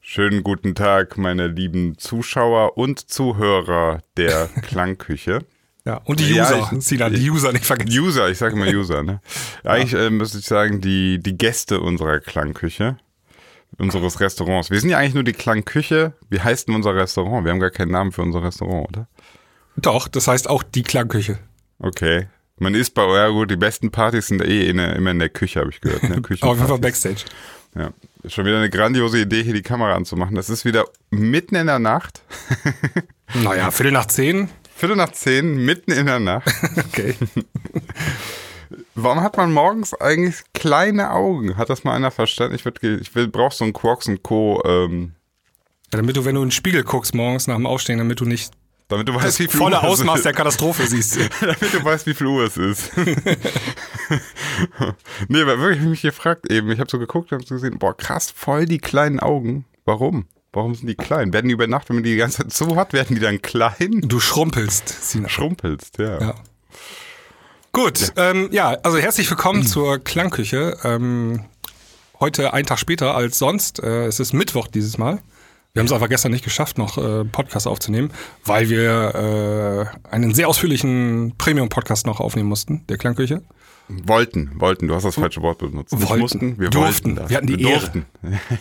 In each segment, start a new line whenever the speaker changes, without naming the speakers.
Schönen guten Tag, meine lieben Zuschauer und Zuhörer der Klangküche.
Ja, und die
Ja,
User,
ich-
Sinan, die User nicht vergessen.
User, ich sage immer User, ne? Eigentlich äh, müsste ich sagen, die, die Gäste unserer Klangküche, unseres Restaurants. Wir sind ja eigentlich nur die Klangküche. Wie heißt denn unser Restaurant? Wir haben gar keinen Namen für unser Restaurant, oder?
Doch, das heißt auch die Klangküche.
Okay. Man ist bei, ja gut, die besten Partys sind eh in der, immer in der Küche, habe ich gehört. Ne?
Auf jeden Fall. Backstage.
Ja. Schon wieder eine grandiose Idee, hier die Kamera anzumachen. Das ist wieder mitten in der Nacht.
Naja, Viertel nach zehn.
Viertel nach zehn, mitten in der Nacht.
Okay.
Warum hat man morgens eigentlich kleine Augen? Hat das mal einer verstanden? Ich, würd, ich will, brauch so einen Quarks und Co., ähm,
Ja, damit du, wenn du in den Spiegel guckst morgens nach dem Aufstehen, damit du nicht
damit du weißt,
das
wie viel
volle
Uhr
Ausmaß
ist.
der Katastrophe siehst.
damit du weißt, wie viel Uhr es ist. nee, aber wirklich, ich mich gefragt eben. Ich habe so geguckt und hab so gesehen, boah, krass, voll die kleinen Augen. Warum? Warum sind die klein? Werden die über Nacht, wenn man die die ganze Zeit so hat, werden die dann klein?
Du schrumpelst, Sinan.
Schrumpelst, ja.
Ja. Gut, ja. Ähm, ja, also herzlich willkommen zur Klangküche. Ähm, heute ein Tag später als sonst. Äh, es ist Mittwoch dieses Mal. Wir haben es aber gestern nicht geschafft, noch äh, Podcast aufzunehmen, weil wir äh, einen sehr ausführlichen Premium-Podcast noch aufnehmen mussten, der Klangküche.
Wollten, wollten, du hast das falsche Wort benutzt. Nicht
Wollten.
mussten, wir
Durften.
wollten das.
Wir hatten die
wir
Ehre.
durften.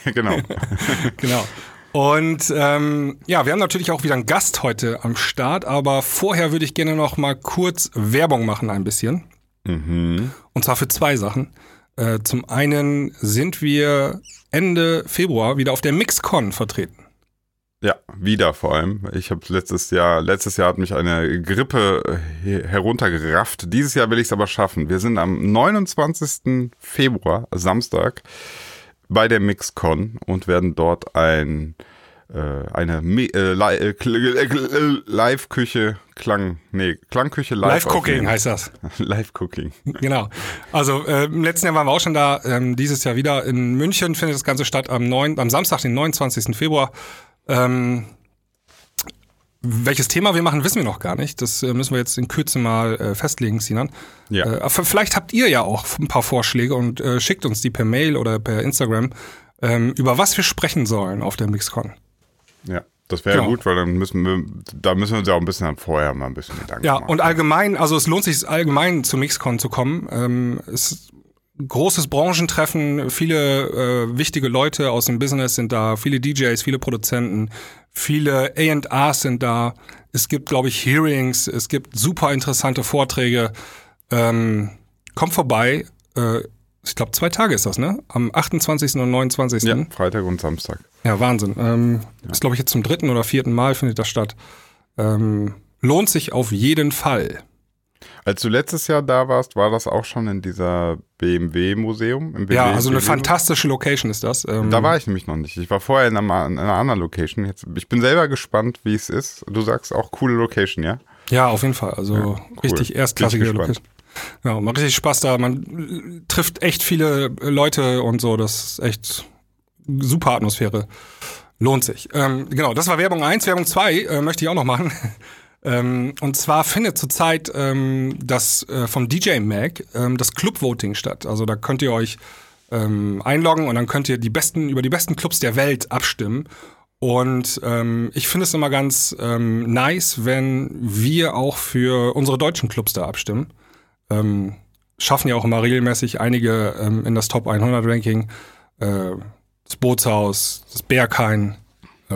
genau.
Genau. Und ähm, ja, wir haben natürlich auch wieder einen Gast heute am Start, aber vorher würde ich gerne noch mal kurz Werbung machen ein bisschen.
mhm.
Und zwar für zwei Sachen. Äh, zum einen sind wir Ende Februar wieder auf der Mixcon vertreten.
Ja, wieder vor allem. Ich habe letztes Jahr, letztes Jahr hat mich eine Grippe äh, heruntergerafft. Dieses Jahr will ich es aber schaffen. Wir sind am 29. Februar, Samstag, bei der Mixcon und werden dort ein äh, eine äh, äh, Live-Küche, Klang, nee, Klangküche live.
Live-Cooking
aufnehmen.
heißt das.
Live-Cooking.
Genau. Also äh, im letzten Jahr waren wir auch schon da, ähm, dieses Jahr wieder in München findet das Ganze statt am, 9, am Samstag, den 29. Februar. Ähm, welches Thema wir machen, wissen wir noch gar nicht. Das äh, müssen wir jetzt in Kürze mal äh, festlegen, Sinan.
Ja.
Äh, vielleicht habt ihr ja auch ein paar Vorschläge und äh, schickt uns die per Mail oder per Instagram, ähm, über was wir sprechen sollen auf der Mixcon.
Ja. Das wäre
Genau.
gut, weil dann müssen wir, da müssen wir uns ja auch ein bisschen vorher mal ein bisschen Gedanken
Ja,
machen.
und allgemein, also es lohnt sich allgemein zu Mixcon zu kommen. Ähm, es großes Branchentreffen, viele äh, wichtige Leute aus dem Business sind da, viele DJs, viele Produzenten, viele A&Rs sind da. Es gibt, glaube ich, Hearings, es gibt super interessante Vorträge. Ähm, kommt vorbei. Äh, ich glaube, zwei Tage ist das, ne? Am 28. und 29.
ja, Freitag und Samstag.
Ja, Wahnsinn. Ähm, Ist, glaube ich, jetzt zum dritten oder vierten Mal findet das statt. Ähm, lohnt sich auf jeden Fall.
Als du letztes Jahr da warst, war das auch schon in dieser BMW-Museum? Im
Ja,
BMW
also eine
BMW?
fantastische Location ist das. Ähm,
Da war ich nämlich noch nicht. Ich war vorher in einer, in einer anderen Location. Jetzt, ich bin selber gespannt, wie es ist. Du sagst auch coole Location, ja?
Ja, auf jeden Fall. Also richtig erstklassige
Bin ich
Location. Ja, macht richtig Spaß da. Man trifft echt viele äh, Leute und so. Das ist echt super Atmosphäre. Lohnt sich. Ähm, genau, das war Werbung 1. Werbung 2 äh, möchte ich auch noch machen. Ähm, und zwar findet zurzeit ähm, das äh, vom DJ Mag ähm, das Club Voting statt. Also da könnt ihr euch ähm, einloggen und dann könnt ihr die besten über die besten Clubs der Welt abstimmen. Und ähm, ich finde es immer ganz ähm, nice, wenn wir auch für unsere deutschen Clubs da abstimmen. Schaffen ja auch immer regelmäßig einige in das Top 100 Ranking. Äh, das Bootshaus, das Berghain. Äh,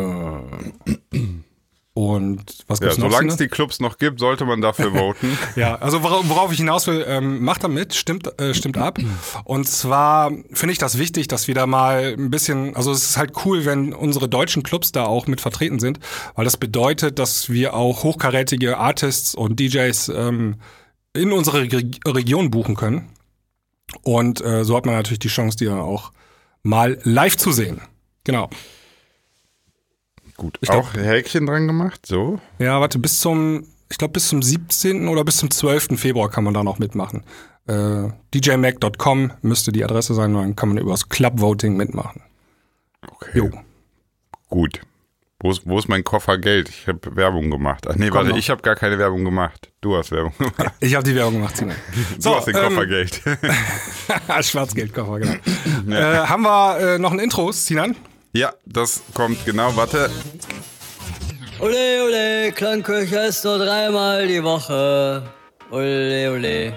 und was
Ja,
gibt's noch?
solange es die Clubs noch gibt, sollte man dafür voten.
Ja, also worauf, worauf ich hinaus will, ähm, macht da mit, stimmt, äh, stimmt ab. Und zwar finde ich das wichtig, dass wir da mal ein bisschen, also es ist halt cool, wenn unsere deutschen Clubs da auch mit vertreten sind, weil das bedeutet, dass wir auch hochkarätige Artists und DJs ähm, in unsere Re Region buchen können. Und äh, so hat man natürlich die Chance, die dann auch mal live zu sehen. Genau.
Gut,
Ich glaub-
auch Häkchen dran gemacht, so.
Ja, warte, bis zum, ich glaube, bis zum 17. oder bis zum 12. Februar kann man da noch mitmachen. Äh, djmac.com müsste die Adresse sein, dann kann man übers Club-Voting mitmachen.
Okay.
Jo.
Gut. Wo ist, wo ist mein Koffer Geld? Ich habe Werbung gemacht. Ach nee, warte,
noch.
ich habe gar keine Werbung gemacht. Du hast Werbung gemacht.
Ich habe die Werbung gemacht, Sina.
Du hast den Koffer
ähm,
Geld.
Schwarzgeldkoffer, genau. äh, haben wir äh, noch ein Intro, Sinan?
Ja, das kommt genau. Warte.
Ole, ole, Klangküche ist nur dreimal die Woche. Ole, ole.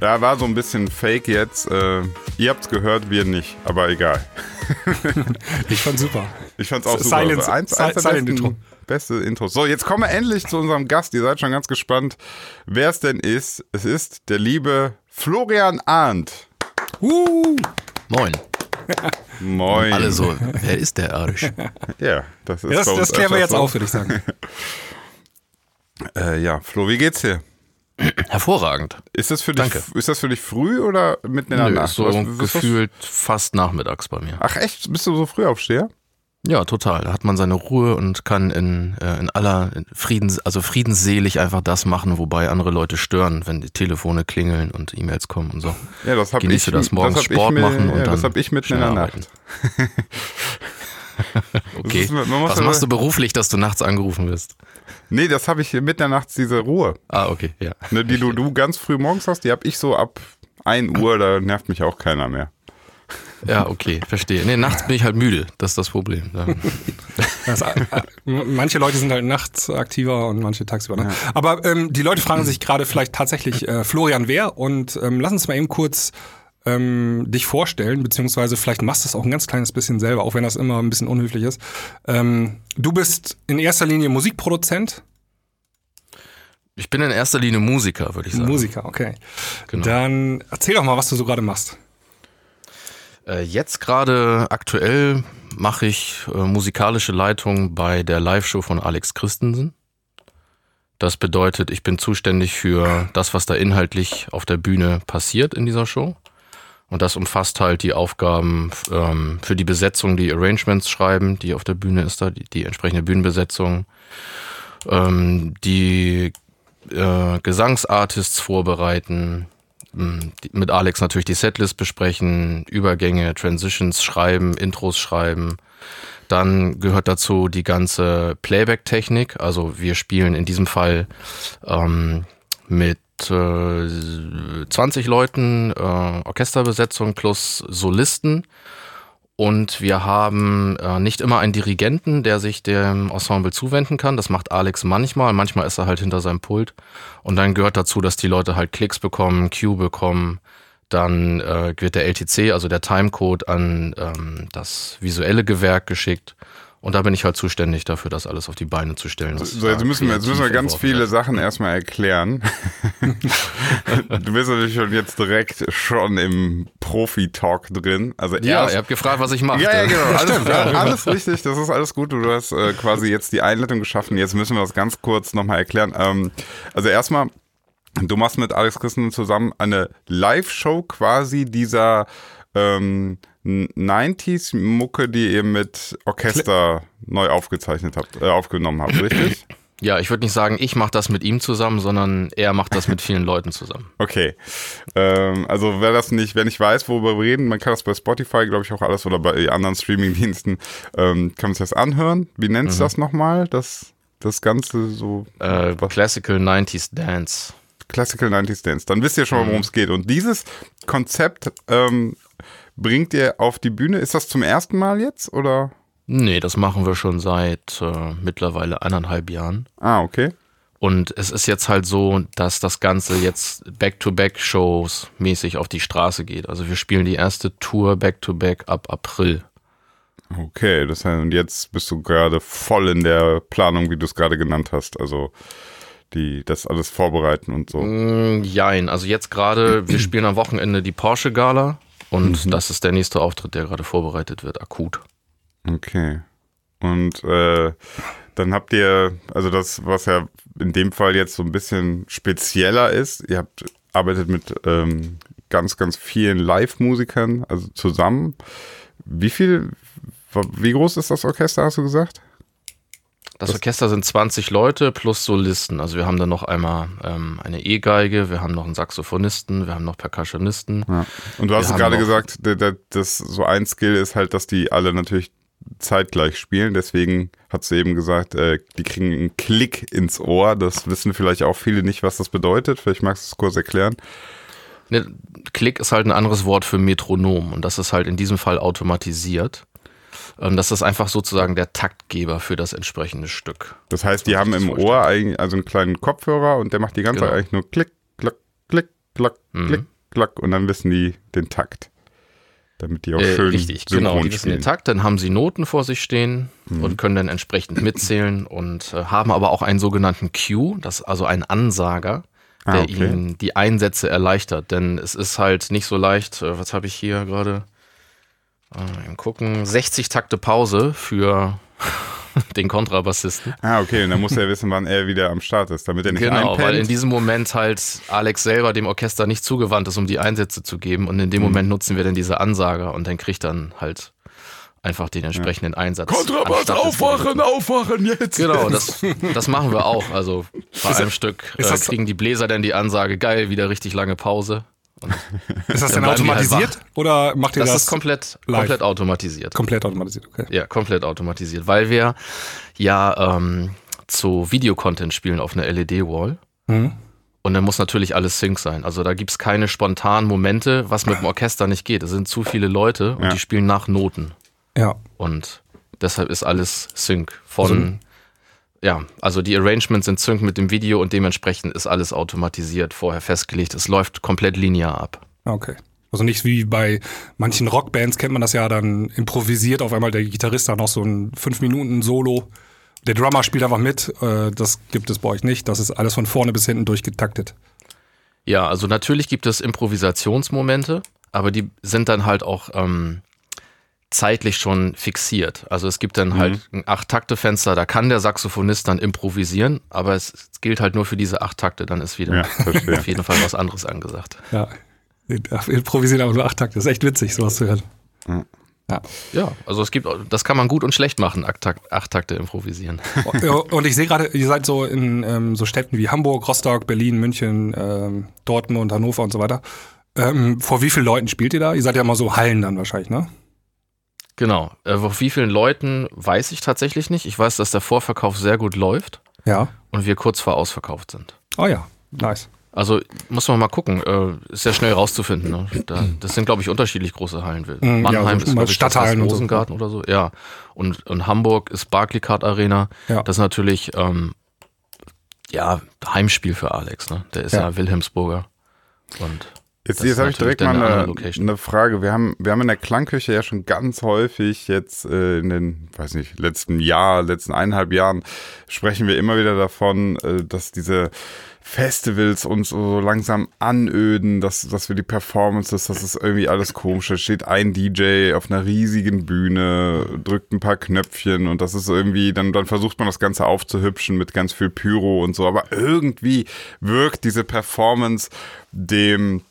Ja, war so ein bisschen fake jetzt. Äh, ihr habt's gehört, wir nicht, aber egal.
ich fand's super.
Ich fand's auch super.
Silence,
eins, eins der
Silent
besten,
Intro.
beste Intros. So, jetzt kommen wir endlich zu unserem Gast. Ihr seid schon ganz gespannt, wer es denn ist. Es ist der liebe Florian Arndt.
Uh,
Moin.
Moin.
Alle so, wer ist der Arsch?
Ja, das ist
das,
bei uns
das klären wir jetzt
so.
auf, würde ich sagen.
Äh, ja, Flo, wie geht's dir?
Hervorragend.
Ist das für dich,
Danke.
ist das für dich früh oder mitten in der
Nö,
Nacht?
ist so
Was- was- was-
gefühlt fast nachmittags bei mir.
Ach echt? Bist du so früh aufsteher?
Ja, total. Da hat man seine Ruhe und kann in, äh, in aller Friedens, also friedensselig einfach das machen, wobei andere Leute stören, wenn die Telefone klingeln und E-Mails kommen und so.
Ja, das habe ich.
Das morgens
ich
Sport
mir-
machen und
ja, Das
dann
habe ich mitten in der. Nacht.
Okay.
ist-
Was machst du beruflich, dass du nachts angerufen wirst?
Nee, das habe ich mitten in der Nacht, diese Ruhe.
Ah, okay, ja.
Ne, die du, du ganz früh morgens hast, die habe ich so ab 1 Uhr, da nervt mich auch keiner mehr.
Ja, okay, verstehe. Nee, nachts bin ich halt müde. Das ist das Problem. Da-
Das, äh, äh, manche Leute sind halt nachts aktiver und manche tagsüber. Ne? Aber ähm, die Leute fragen sich gerade vielleicht tatsächlich, äh, Florian wer? Und ähm, lass uns mal eben kurz ähm, dich vorstellen, beziehungsweise vielleicht machst du es auch ein ganz kleines bisschen selber, auch wenn das immer ein bisschen unhöflich ist. Ähm, du bist in erster Linie Musikproduzent,
Ich bin in erster Linie Musiker, würde ich sagen.
Musiker, okay.
Genau.
Dann erzähl doch mal, was du so gerade machst.
Äh, Jetzt gerade aktuell mache ich äh, musikalische Leitung bei der Live-Show von Alex Christensen. Das bedeutet, ich bin zuständig für das, was da inhaltlich auf der Bühne passiert in dieser Show. Und das umfasst halt die Aufgaben ähm, für die Besetzung, die Arrangements schreiben, die auf der Bühne ist da, die, die entsprechende Bühnenbesetzung, ähm, die äh, Gesangsartists vorbereiten, mit Alex natürlich die Setlist besprechen, Übergänge, Transitions schreiben, Intros schreiben. Dann gehört dazu die ganze Playback-Technik. Also wir spielen in diesem Fall ähm, mit äh, 20 Leuten äh, Orchesterbesetzung plus Solisten. Und wir haben äh, nicht immer einen Dirigenten, der sich dem Ensemble zuwenden kann. Das macht Alex manchmal. Manchmal ist er halt hinter seinem Pult. Und dann gehört dazu, dass die Leute halt Klicks bekommen, Cue bekommen. Dann äh, wird der LTC, also der Timecode, an ähm, das visuelle Gewerk geschickt. Und da bin ich halt zuständig dafür, das alles auf die Beine zu stellen.
So, jetzt müssen wir, jetzt müssen wir ganz viele
wird.
Sachen erstmal erklären. du bist natürlich schon jetzt direkt schon im Profi-Talk drin. Also
Ja,
erst,
ihr habt gefragt, was ich mache.
Ja, ja, genau. Alles, ja, alles richtig. Das ist alles gut. Du hast äh, quasi jetzt die Einleitung geschaffen. Jetzt müssen wir das ganz kurz nochmal erklären. Ähm, also erstmal, du machst mit Alex Christen zusammen eine Live-Show quasi dieser ähm, 90s-Mucke, die ihr mit Orchester neu aufgezeichnet habt, äh, aufgenommen habt, richtig?
Ja, ich würde nicht sagen, ich mache das mit ihm zusammen, sondern er macht das mit vielen Leuten zusammen.
Okay. Ähm, also wer das nicht, wer nicht weiß, worüber wir reden, man kann das bei Spotify, glaube ich, auch alles oder bei anderen Streamingdiensten, ähm, kann man sich das anhören. Wie nennt sich das nochmal? Das, das Ganze so
Äh, Classical 90s Dance.
Classical 90s Dance. Dann wisst ihr schon mal, worum es geht. Und dieses Konzept ähm, bringt ihr auf die Bühne. Ist das zum ersten Mal jetzt oder?
Nee, das machen wir schon seit äh, mittlerweile eineinhalb Jahren.
Ah, okay.
Und es ist jetzt halt so, dass das Ganze jetzt Back-to-Back-Shows mäßig auf die Straße geht. Also wir spielen die erste Tour Back-to-Back ab April.
Okay, das heißt, und jetzt bist du gerade voll in der Planung, wie du es gerade genannt hast. Also die, das alles vorbereiten und so.
Mm, Jein, also jetzt gerade, wir spielen am Wochenende die Porsche Gala und das ist der nächste Auftritt, der gerade vorbereitet wird, akut.
Okay. Und äh, dann habt ihr, also das, was ja in dem Fall jetzt so ein bisschen spezieller ist, ihr habt arbeitet mit ähm, ganz, ganz vielen Live-Musikern, also zusammen. Wie viel, wie groß ist das Orchester, hast du gesagt?
Das Orchester sind 20 Leute plus Solisten. Also wir haben dann noch einmal ähm, eine E-Geige, wir haben noch einen Saxophonisten, wir haben noch Percussionisten.
Ja. Und du hast gerade gesagt, der, der, das so ein Skill ist halt, dass die alle natürlich zeitgleich spielen. Deswegen hat sie eben gesagt, äh, die kriegen einen Klick ins Ohr. Das wissen vielleicht auch viele nicht, was das bedeutet. Vielleicht magst du es kurz erklären.
Ne, Klick ist halt ein anderes Wort für Metronom und das ist halt in diesem Fall automatisiert. Ähm, das ist einfach sozusagen der Taktgeber für das entsprechende Stück.
Das heißt, die haben im Ohr eigentlich also einen kleinen Kopfhörer und der macht die ganze
Genau.
Zeit eigentlich nur Klick, Klack, Klick, Klack,
Mhm.
Klick, Klack und dann wissen die den Takt. Damit die auch
Äh,
schön
richtig,
synchron
genau. Die wissen den Takt, dann haben sie Noten vor sich stehen und können dann entsprechend mitzählen und äh, haben aber auch einen sogenannten Cue, das ist also ein Ansager, der
Ah, okay.
ihnen die Einsätze erleichtert. Denn es ist halt nicht so leicht, äh, was habe ich hier gerade? Mal gucken, 60 Takte Pause für den Kontrabassisten.
Ah, okay, und dann muss er wissen, wann er wieder am Start ist, damit er nicht
Genau,
einpennt.
weil in diesem Moment halt Alex selber dem Orchester nicht zugewandt ist, um die Einsätze zu geben. Und in dem Moment nutzen wir dann diese Ansager und dann kriegt dann halt einfach den entsprechenden Einsatz.
Kontrabass, aufwachen, aufwachen jetzt!
Genau, das, das machen wir auch. Also bei einem Stück äh, kriegen die Bläser dann die Ansage, geil, wieder richtig lange Pause.
Ist das denn
halt
automatisiert oder macht ihr
Das,
das,
ist komplett,
live?
komplett automatisiert.
komplett automatisiert? Okay.
Ja, komplett automatisiert, weil wir ja ähm, zu Videocontent spielen auf einer LED-Wall.
Mhm.
Und dann muss natürlich alles Sync sein. Also da gibt's keine spontanen Momente, was mit dem Orchester nicht geht. Es sind zu viele Leute und
Ja.
die spielen nach Noten.
Ja.
Und deshalb ist alles Sync von. Ja, also die Arrangements sind Sync mit dem Video und dementsprechend ist alles automatisiert, vorher festgelegt. Es läuft komplett linear ab.
Okay. Also nicht wie bei manchen Rockbands kennt man das ja, dann improvisiert auf einmal der Gitarrist da noch so ein 5 Minuten Solo. Der Drummer spielt einfach mit. Äh, Das gibt es bei euch nicht. Das ist alles von vorne bis hinten durchgetaktet.
Ja, also natürlich gibt es Improvisationsmomente, aber die sind dann halt auch ähm, zeitlich schon fixiert. Also es gibt dann halt ein Acht-Takte-Fenster, da kann der Saxophonist dann improvisieren, aber es, es gilt halt nur für diese acht Takte, dann ist wieder
Ja,
auf jeden Fall was anderes angesagt.
Ja. Improvisiert aber nur acht Takte. Das ist echt witzig, sowas zu hören. Ja.
Ja, also es gibt, das kann man gut und schlecht machen, acht Takte improvisieren.
Und ich sehe gerade, ihr seid so in ähm, so Städten wie Hamburg, Rostock, Berlin, München, ähm, Dortmund, Hannover und so weiter. Ähm, vor wie vielen Leuten spielt ihr da? Ihr seid ja mal so Hallen dann wahrscheinlich, ne?
Genau. Äh, wie vielen Leuten weiß ich tatsächlich nicht. Ich weiß, dass der Vorverkauf sehr gut läuft
Ja.
und wir kurz vor ausverkauft sind.
Oh ja, nice.
Also muss man mal gucken. Äh, ist ja schnell rauszufinden. Ne? Da, das sind, glaube ich, unterschiedlich große Hallen.
Ja,
Mannheim
so
ist, glaube ich, das
Stadthallen so.
Rosengarten oder so. Ja. Und, und Hamburg ist Barclaycard Arena.
Ja.
Das ist natürlich ähm, ja Heimspiel für Alex. Ne? Der ist
Ja.
ja, Wilhelmsburger. Und
Jetzt, jetzt
ist
habe ich direkt mal
eine
eine, Frage. Wir haben, wir haben in der Klangküche ja schon ganz häufig jetzt äh, in den, weiß nicht, letzten Jahr, letzten eineinhalb Jahren sprechen wir immer wieder davon, äh, dass diese Festivals uns so langsam anöden, dass, dass wir die Performances, das ist irgendwie alles komisch. Da steht ein DJ auf einer riesigen Bühne, drückt ein paar Knöpfchen und das ist irgendwie, dann, dann versucht man das Ganze aufzuhübschen mit ganz viel Pyro und so, aber irgendwie wirkt diese Performance dem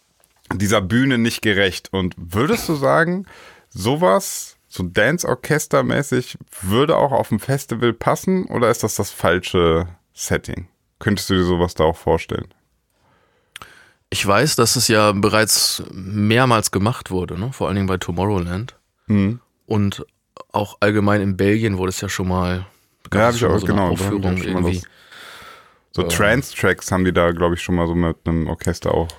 dieser Bühne nicht gerecht. Und würdest du sagen, sowas, so Dance-Orchester-mäßig, würde auch auf ein Festival passen oder ist das das falsche Setting? Könntest du dir sowas da auch vorstellen?
ich weiß, dass es ja bereits mehrmals gemacht wurde, ne? vor allen Dingen bei Tomorrowland.
Mhm.
Und auch allgemein in Belgien wurde es ja schon mal.
Ja,
es
hab ich auch,
so
genau,
Aufführung irgendwie.
was- So Trance-Tracks haben die da, glaube ich, schon mal so mit einem Orchester auch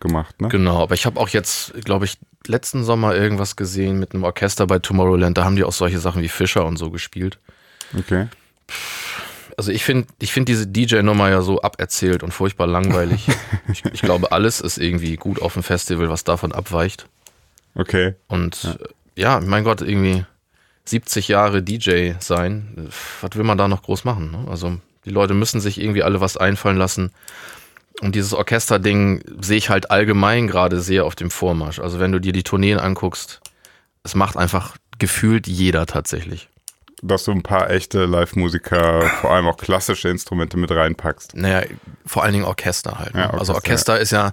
gemacht, ne?
Genau, aber ich habe auch jetzt, glaube ich, letzten Sommer irgendwas gesehen mit einem Orchester bei Tomorrowland. Da haben die auch solche Sachen wie Fischer und so gespielt.
Okay.
Also ich finde ich find diese DJ-Nummer ja so aberzählt und furchtbar langweilig. ich, ich glaube, alles ist irgendwie gut auf dem Festival, was davon abweicht.
Okay.
Und ja, mein Gott, irgendwie 70 Jahre DJ sein, was will man da noch groß machen? Ne? Also die Leute müssen sich irgendwie alle was einfallen lassen. Und dieses Orchesterding sehe ich halt allgemein gerade sehr auf dem Vormarsch. Also wenn du dir die Tourneen anguckst, es macht einfach gefühlt jeder tatsächlich.
Dass du ein paar echte Live-Musiker, vor allem auch klassische Instrumente mit reinpackst.
Naja, vor allen Dingen Orchester halt. Ne?
Ja,
also
Orchester,
Orchester ist ja,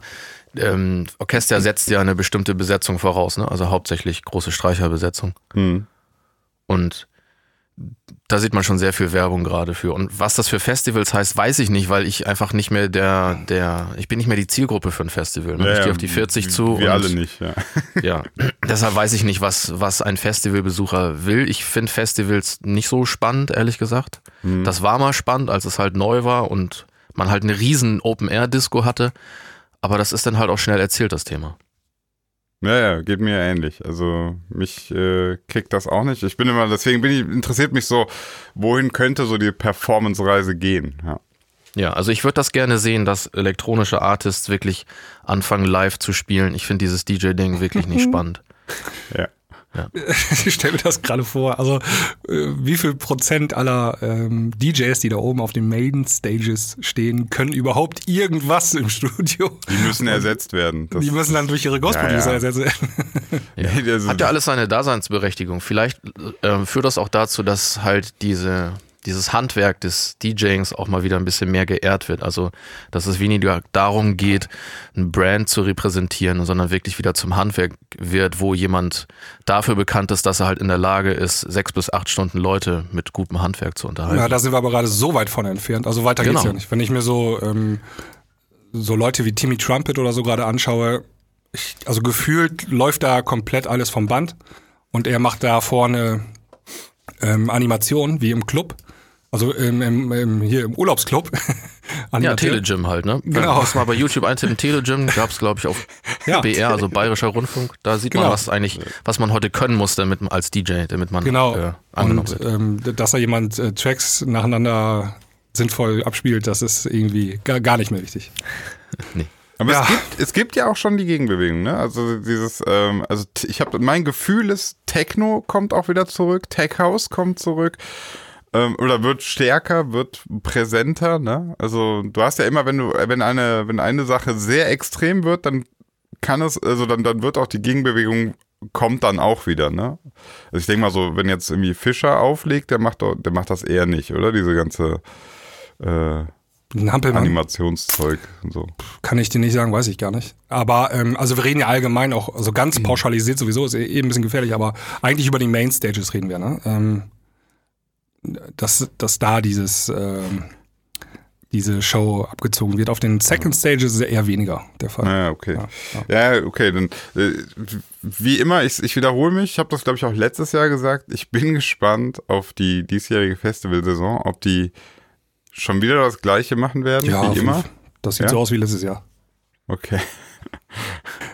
ähm, Orchester setzt ja eine bestimmte Besetzung voraus, ne? Also hauptsächlich große Streicherbesetzung.
Hm.
Und da sieht man schon sehr viel Werbung gerade für. Und was das für Festivals heißt, weiß ich nicht, weil ich einfach nicht mehr der, der, ich bin nicht mehr die Zielgruppe für ein Festival. Ne? ich gehe auf die 40 zu.
Wir alle nicht, ja.
Ja, deshalb weiß ich nicht, was, was ein Festivalbesucher will. Ich finde Festivals nicht so spannend, ehrlich gesagt. Das war mal spannend, als es halt neu war und man halt eine riesen Open-Air-Disco hatte. Aber das ist dann halt auch schnell erzählt, das Thema.
Ja, ja, geht mir ähnlich. Also mich äh, kickt das auch nicht. Ich bin immer, deswegen bin ich, interessiert mich so, wohin könnte so die Performance-Reise gehen. Ja.
Ja, also ich würde das gerne sehen, dass elektronische Artists wirklich anfangen live zu spielen. Ich finde dieses DJ-Ding wirklich nicht spannend.
Ja.
Ich stelle mir das gerade vor. Also, äh, wie viel Prozent aller ähm, DJs, die da oben auf den Main Stages stehen, können überhaupt irgendwas im Studio?
Die müssen ersetzt werden. Das,
Die müssen dann durch ihre Ghost-Producer
Ja, ja.
ersetzt werden.
Ja. Hat ja alles seine Daseinsberechtigung. Vielleicht äh, führt das auch dazu, dass halt diese, dieses Handwerk des DJings auch mal wieder ein bisschen mehr geehrt wird. Also, dass es weniger darum geht, ein Brand zu repräsentieren, sondern wirklich wieder zum Handwerk wird, wo jemand dafür bekannt ist, dass er halt in der Lage ist, sechs bis acht Stunden Leute mit gutem Handwerk zu unterhalten.
Ja, da sind wir aber gerade so weit von entfernt. Also weiter geht's
Genau.
ja nicht. Wenn ich mir so, ähm, so Leute wie Timmy Trumpet oder so gerade anschaue, ich, also gefühlt läuft da komplett alles vom Band und er macht da vorne ähm, Animationen wie im Club. Also im, im, im, hier im Urlaubsclub.
Ja. Telegym halt, ne?
Genau.
Muss mal bei YouTube eintippen, Telegym gab's glaube ich, auf
Ja.
BR, also Bayerischer Rundfunk. Da sieht
Genau.
man, was eigentlich, was man heute können muss, damit man als DJ, damit man
Genau.
äh, angenommen
und
wird.
ähm, dass da jemand äh, Tracks nacheinander sinnvoll abspielt, das ist irgendwie gar, gar nicht mehr wichtig.
Aber
Ja.
es, gibt, es gibt ja auch schon die Gegenbewegung, ne? Also dieses, ähm, also ich habe mein Gefühl ist, Techno kommt auch wieder zurück, Tech House kommt zurück. Ähm, oder wird stärker, wird präsenter, ne? Also du hast ja immer, wenn du, wenn eine, wenn eine Sache sehr extrem wird, dann kann es, also dann, dann wird auch die Gegenbewegung kommt dann auch wieder, ne? Also ich denke mal so, wenn jetzt irgendwie Fischer auflegt, der macht der macht das eher nicht, oder? Diese ganze äh. Animationszeug und so.
Kann ich dir nicht sagen, weiß ich gar nicht. Aber ähm, also wir reden ja allgemein auch, also
Mhm.
ganz pauschalisiert sowieso, ist eh eh ein bisschen gefährlich, aber eigentlich über die Main Stages reden wir, ne? Ähm, dass, dass da dieses ähm, diese Show abgezogen wird. Auf den Second Stages ist ja eher weniger der Fall.
Ja, okay.
Ja,
Ja, okay, dann äh, wie immer, ich, ich wiederhole mich, ich habe das glaube ich auch letztes Jahr gesagt, ich bin gespannt auf die diesjährige Festivalsaison, ob die schon wieder das gleiche machen werden
Ja,
wie immer.
Das sieht
Ja?
so aus wie letztes Jahr.
Okay.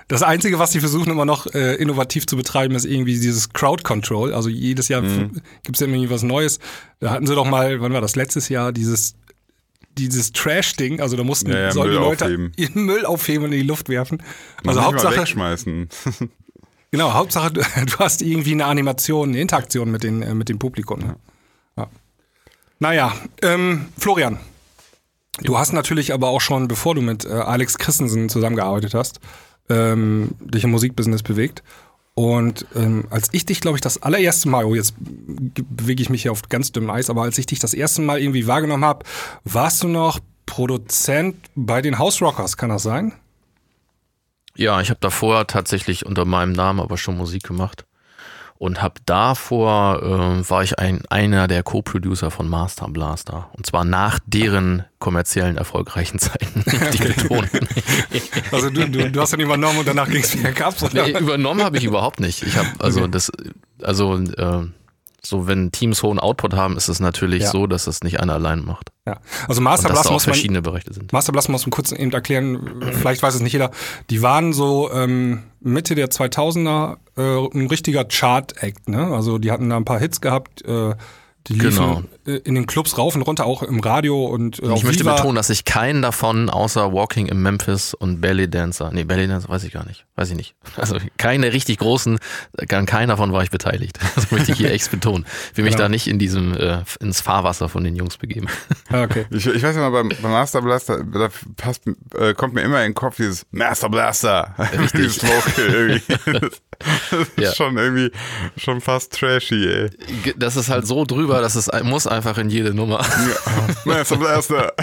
Das Einzige, was sie versuchen immer noch äh, innovativ zu betreiben, ist irgendwie dieses Crowd Control. Also jedes Jahr
Mhm.
gibt's ja irgendwie was Neues. Da hatten sie doch mal, wann war das, letztes Jahr, dieses dieses Trash-Ding, also da mussten
Ja, ja,
sollen die Leute
aufheben.
ihren Müll aufheben und in die Luft werfen. Also
mal
Hauptsache,
wegschmeißen.
genau, Hauptsache, du, du hast irgendwie eine Animation, eine Interaktion mit, den, äh, mit dem Publikum. Ne? Ja. Naja, ähm, Florian, du hast natürlich aber auch schon, bevor du mit äh, Alex Christensen zusammengearbeitet hast, ähm, dich im Musikbusiness bewegt. Und ähm, als ich dich, glaube ich, das allererste Mal, oh, jetzt bewege ich mich hier auf ganz dünnem Eis, aber als ich dich das erste Mal irgendwie wahrgenommen habe, warst du noch Produzent bei den House Rockers, kann das sein?
Ja, ich habe davor tatsächlich unter meinem Namen aber schon Musik gemacht und habe davor äh, war ich ein einer der Co-Producer von Master Blaster und zwar nach deren kommerziellen erfolgreichen Zeiten. Die betonen.
Also du, du, du hast dann übernommen und danach ging es wieder oder?
Nee, übernommen habe ich überhaupt nicht. Ich habe also das also äh, so wenn Teams hohen Output haben, ist es natürlich
Ja.
so, dass es nicht einer allein macht.
Ja. Also Master Blast muss man,
verschiedene Bereiche sind.
Master Blast muss man kurz eben erklären, vielleicht weiß es nicht jeder. Die waren so ähm, Mitte der 2000er äh, ein richtiger Chart-Act, ne? Also die hatten da ein paar Hits gehabt, äh, die liefen
Genau.
äh, in den Clubs rauf und runter, auch im Radio und äh,
Ich möchte
Viva.
betonen, dass ich keinen davon außer Walking in Memphis und Belly Dancer, nee, Belly Dancer weiß ich gar nicht, weiß ich nicht. Also keine richtig großen, an keiner davon war ich beteiligt. Das möchte ich hier echt betonen. Ich will mich
Genau.
da nicht in diesem, äh, ins Fahrwasser von den Jungs begeben.
Ah, okay.
Ich, ich weiß ja noch, beim, beim Master Blaster, da passt, äh, kommt mir immer in den Kopf dieses Master Blaster.
Richtig.
dieses Vocal irgendwie. Das ist
Ja.
schon irgendwie, schon fast trashy, ey.
Das ist halt so drüber, dass es muss einfach in jede Nummer.
Master Blaster.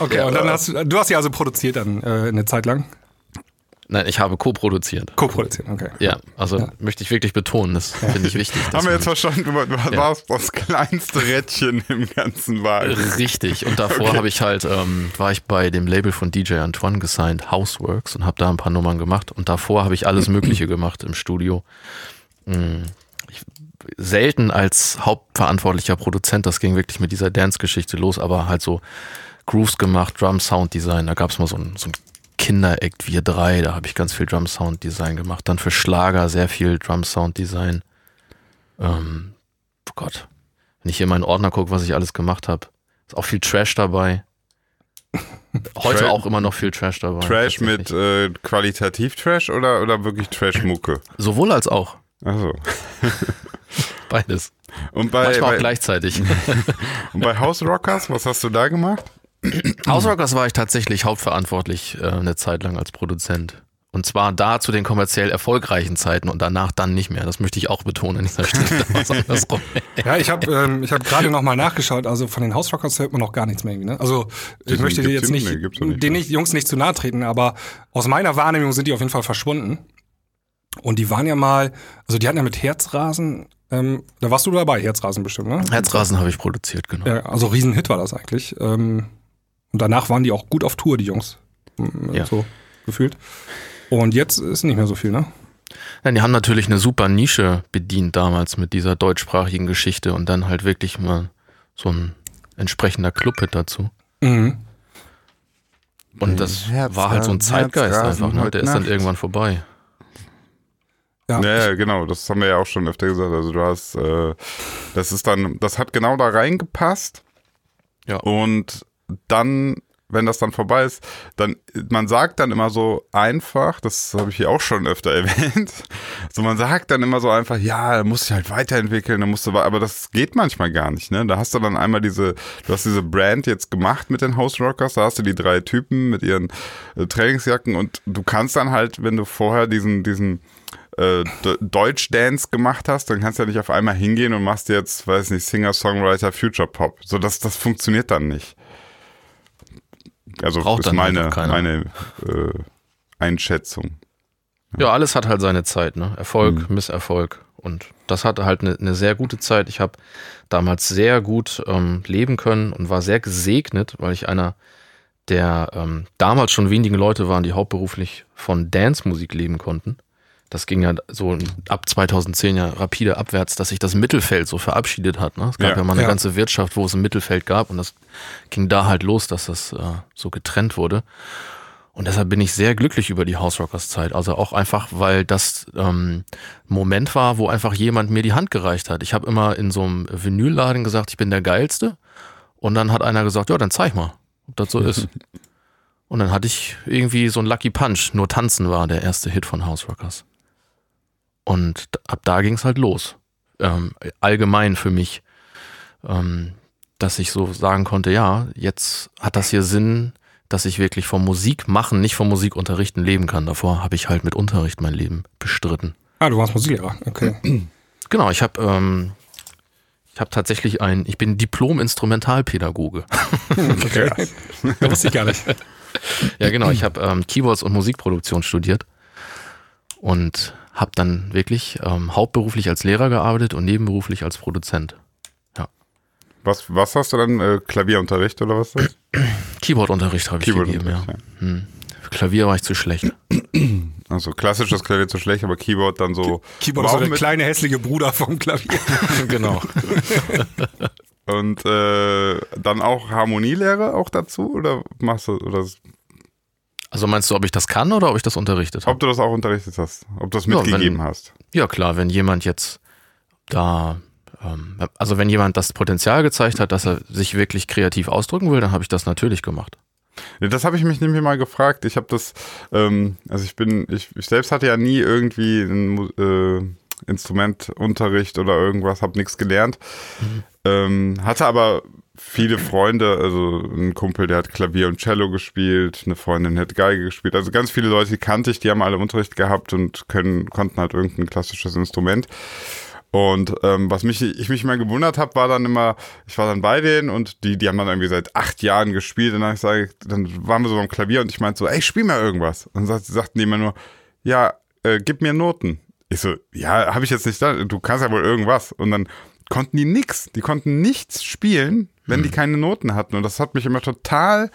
Okay, und dann hast du, du hast ja also produziert dann äh, eine Zeit lang.
Nein, ich habe co-produziert.
Co-produziert, okay.
Ja, also möchte ich wirklich betonen, das finde ich wichtig.
Haben wir jetzt verstanden, du, du warst das kleinste Rädchen im ganzen Wagen.
Richtig. Und davor habe ich halt, ähm, war ich bei dem Label von DJ Antoine gesigned, Houseworks, und habe da ein paar Nummern gemacht. Und davor habe ich alles Mögliche gemacht im Studio. Ich, selten als hauptverantwortlicher Produzent, das ging wirklich mit dieser Dance-Geschichte los, aber halt so Grooves gemacht, Drum Sound Design. Da gab es mal so ein, so ein Kinder-Act Wir drei, da habe ich ganz viel Drum Sound Design gemacht. Dann für Schlager sehr viel Drum Sound Design. Ähm, oh Gott, wenn ich hier in meinen Ordner gucke, was ich alles gemacht habe, ist auch viel Trash dabei. Heute
Tra-
auch immer noch viel Trash dabei.
Trash mit äh, qualitativ Trash oder, oder wirklich Trash-Mucke?
Sowohl als auch.
Achso.
Beides.
Und bei,
Manchmal auch
bei,
gleichzeitig.
und bei House Rockers, was hast du da gemacht?
House Rockers war ich tatsächlich hauptverantwortlich äh, eine Zeit lang als Produzent. Und zwar da zu den kommerziell erfolgreichen Zeiten und danach dann nicht mehr. Das möchte ich auch betonen an dieser Stelle.
Ja, ich habe ähm, ich hab gerade noch mal nachgeschaut. Also von den House Rockers hört man noch gar nichts mehr. Ne? Also ich
Die
möchte dir jetzt nicht,
nicht
den nicht, Jungs nicht zu nahe treten, aber aus meiner Wahrnehmung sind die auf jeden Fall verschwunden. Und die waren ja mal, also die hatten ja mit Herzrasen, ähm, da warst du dabei, Herzrasen bestimmt, ne?
Herzrasen habe ich produziert, genau.
Ja, also Riesenhit war das eigentlich. Ähm, und danach waren die auch gut auf Tour, die Jungs.
Ja.
So gefühlt. Und jetzt ist nicht mehr so viel, ne?
Ja, die haben natürlich eine super Nische bedient damals mit dieser deutschsprachigen Geschichte und dann halt wirklich mal so ein entsprechender Clubhit dazu.
Mhm.
Und das
Herz-
war halt so ein Zeitgeist
Herzrasen
einfach, ne?
heute
Der ist dann irgendwann vorbei.
Ja,
Ja, ja, genau, das haben wir ja auch schon öfter gesagt. Also du hast, äh, das ist dann, das hat genau da reingepasst.
Ja.
Und dann, wenn das dann vorbei ist, dann, man sagt dann immer so einfach, das habe ich hier auch schon öfter erwähnt, so man sagt dann immer so einfach, ja, musst du halt weiterentwickeln, da musst du, aber das geht manchmal gar nicht, ne? Da hast du dann einmal diese, du hast diese Brand jetzt gemacht mit den House Rockers, da hast du die drei Typen mit ihren äh, Trainingsjacken und du kannst dann halt, wenn du vorher diesen, diesen äh, Deutsch-Dance gemacht hast, dann kannst du ja nicht auf einmal hingehen und machst jetzt, weiß nicht, Singer, Songwriter, Future Pop. So, das, das funktioniert dann nicht. Also
Braucht
ist
dann
meine, meine äh, Einschätzung.
Ja, alles hat halt seine Zeit, ne? Erfolg, Misserfolg. Und das hatte halt eine, eine sehr gute Zeit. Ich habe damals sehr gut ähm, leben können und war sehr gesegnet, weil ich einer der ähm, damals schon wenigen Leute waren, die hauptberuflich von Dance-Musik leben konnten. Das ging ja so ab 2010 ja rapide abwärts, dass sich das Mittelfeld so verabschiedet hat. Ne? Es gab
Ja.
ja, mal eine
Ja.
ganze Wirtschaft, wo es ein Mittelfeld gab und das ging da halt los, dass das äh, so getrennt wurde. Und deshalb bin ich sehr glücklich über die House Rockers Zeit. Also auch einfach, weil das ähm, Moment war, wo einfach jemand mir die Hand gereicht hat. Ich habe immer in so einem Vinylladen gesagt, ich bin der Geilste. Und dann hat einer gesagt, ja, dann zeig mal, ob das so ist. Und dann hatte ich irgendwie so ein Lucky Punch. Nur Tanzen war der erste Hit von House Rockers. Und ab da ging es halt los. Ähm, allgemein für mich, ähm, dass ich so sagen konnte, ja, jetzt hat das hier Sinn, dass ich wirklich vom Musik machen, nicht vom Musikunterrichten leben kann. Davor habe ich halt mit Unterricht mein Leben bestritten.
Ah, du warst Musiklehrer, okay.
Genau, ich habe ähm, ich habe tatsächlich ein, ich bin Diplom-Instrumentalpädagoge.
okay. Das wusste ich gar nicht.
ja, genau, ich habe ähm, Keyboards und Musikproduktion studiert und habe dann wirklich ähm, hauptberuflich als Lehrer gearbeitet und nebenberuflich als Produzent.
Was, was hast du dann? Äh, Klavierunterricht oder was ist das?
Keyboardunterricht habe ich gegeben, ja.
Keyboardunterricht,
Hm. Für Klavier war ich zu schlecht.
Also klassisches Klavier zu schlecht, aber Keyboard dann so.
Keyboard ist so
auch
der kleine hässliche Bruder vom Klavier.
genau.
Und äh, dann auch Harmonielehre auch dazu? Oder machst du, oder
Also meinst du, ob ich das kann oder ob ich das unterrichtet habe?
ob du das auch unterrichtet hast? Ob du das
Ja,
mitgegeben
wenn-
hast?
Ja, klar, wenn jemand jetzt da, ähm, also wenn jemand das Potenzial gezeigt hat, dass er sich wirklich kreativ ausdrücken will, dann habe ich das natürlich gemacht.
Ja, Das habe ich mich nämlich mal gefragt. Ich habe das, ähm, also ich bin, ich, ich selbst hatte ja nie irgendwie einen äh, Instrumentunterricht oder irgendwas, habe nichts gelernt. Ähm, hatte aber viele Freunde, also ein Kumpel, der hat Klavier und Cello gespielt, eine Freundin hat Geige gespielt. Also ganz viele Leute, die kannte ich, die haben alle Unterricht gehabt und können, konnten halt irgendein klassisches Instrument. Und ähm, was mich, ich mich mal gewundert habe, war dann immer, ich war dann bei denen und die, die haben dann irgendwie seit acht Jahren gespielt und dann, ich sag, dann waren wir so beim Klavier und ich meinte so, ey, spiel mal irgendwas. Und dann sagt- sagten die immer nur, ja, äh, gib mir Noten. Ich so, ja, habe ich jetzt nicht da, du kannst ja wohl irgendwas. Und dann konnten die nix, die konnten nichts spielen, wenn die keine Noten hatten. Und das hat mich immer total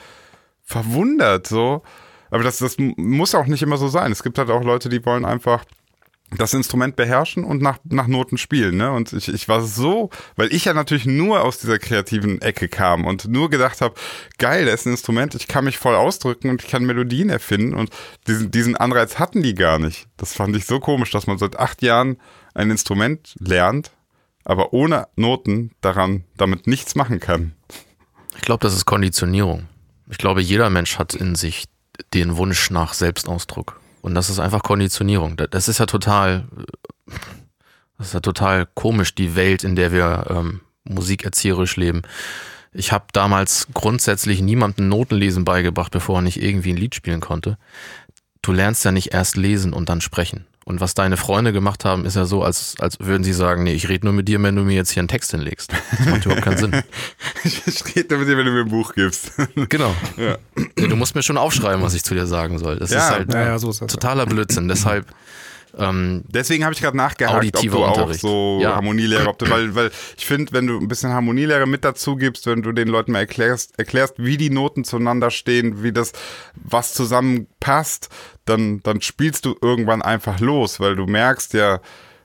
verwundert, so. Aber das, das muss auch nicht immer so sein. Es gibt halt auch Leute, die wollen einfach das Instrument beherrschen und nach, nach Noten spielen. Ne? Und ich, ich war so, weil ich ja natürlich nur aus dieser kreativen Ecke kam und nur gedacht habe, geil, das ist ein Instrument, ich kann mich voll ausdrücken und ich kann Melodien erfinden und diesen, diesen Anreiz hatten die gar nicht. Das fand ich so komisch, dass man seit acht Jahren ein Instrument lernt, aber ohne Noten daran damit nichts machen kann.
Ich glaube, das ist Konditionierung. Ich glaube, jeder Mensch hat in sich den Wunsch nach Selbstausdruck. Und das ist einfach Konditionierung. Das ist ja total, das ist ja total komisch, die Welt, in der wir ähm, musikerzieherisch leben. Ich habe damals grundsätzlich niemandem Notenlesen beigebracht, bevor er nicht irgendwie ein Lied spielen konnte. Du lernst ja nicht erst lesen und dann sprechen. Und was deine Freunde gemacht haben, ist ja so, als, als würden sie sagen, nee, ich rede nur mit dir, wenn du mir jetzt hier einen Text hinlegst. Das macht überhaupt keinen Sinn.
ich rede nur mit dir, wenn du mir ein Buch gibst.
Genau. Ja. Du musst mir schon aufschreiben, was ich zu dir sagen soll. Das
Ja,
ist halt
ja, ja, so ist das.
totaler Blödsinn. Deshalb, ähm,
Deswegen habe ich gerade nachgehakt, ob du auch
Unterricht.
so
Ja.
Harmonielehre, ob du, weil, weil ich finde, wenn du ein bisschen Harmonielehre mit dazu gibst, wenn du den Leuten mal erklärst, erklärst, wie die Noten zueinander stehen, wie das, was zusammenpasst, dann, dann spielst du irgendwann einfach los, weil du merkst ja,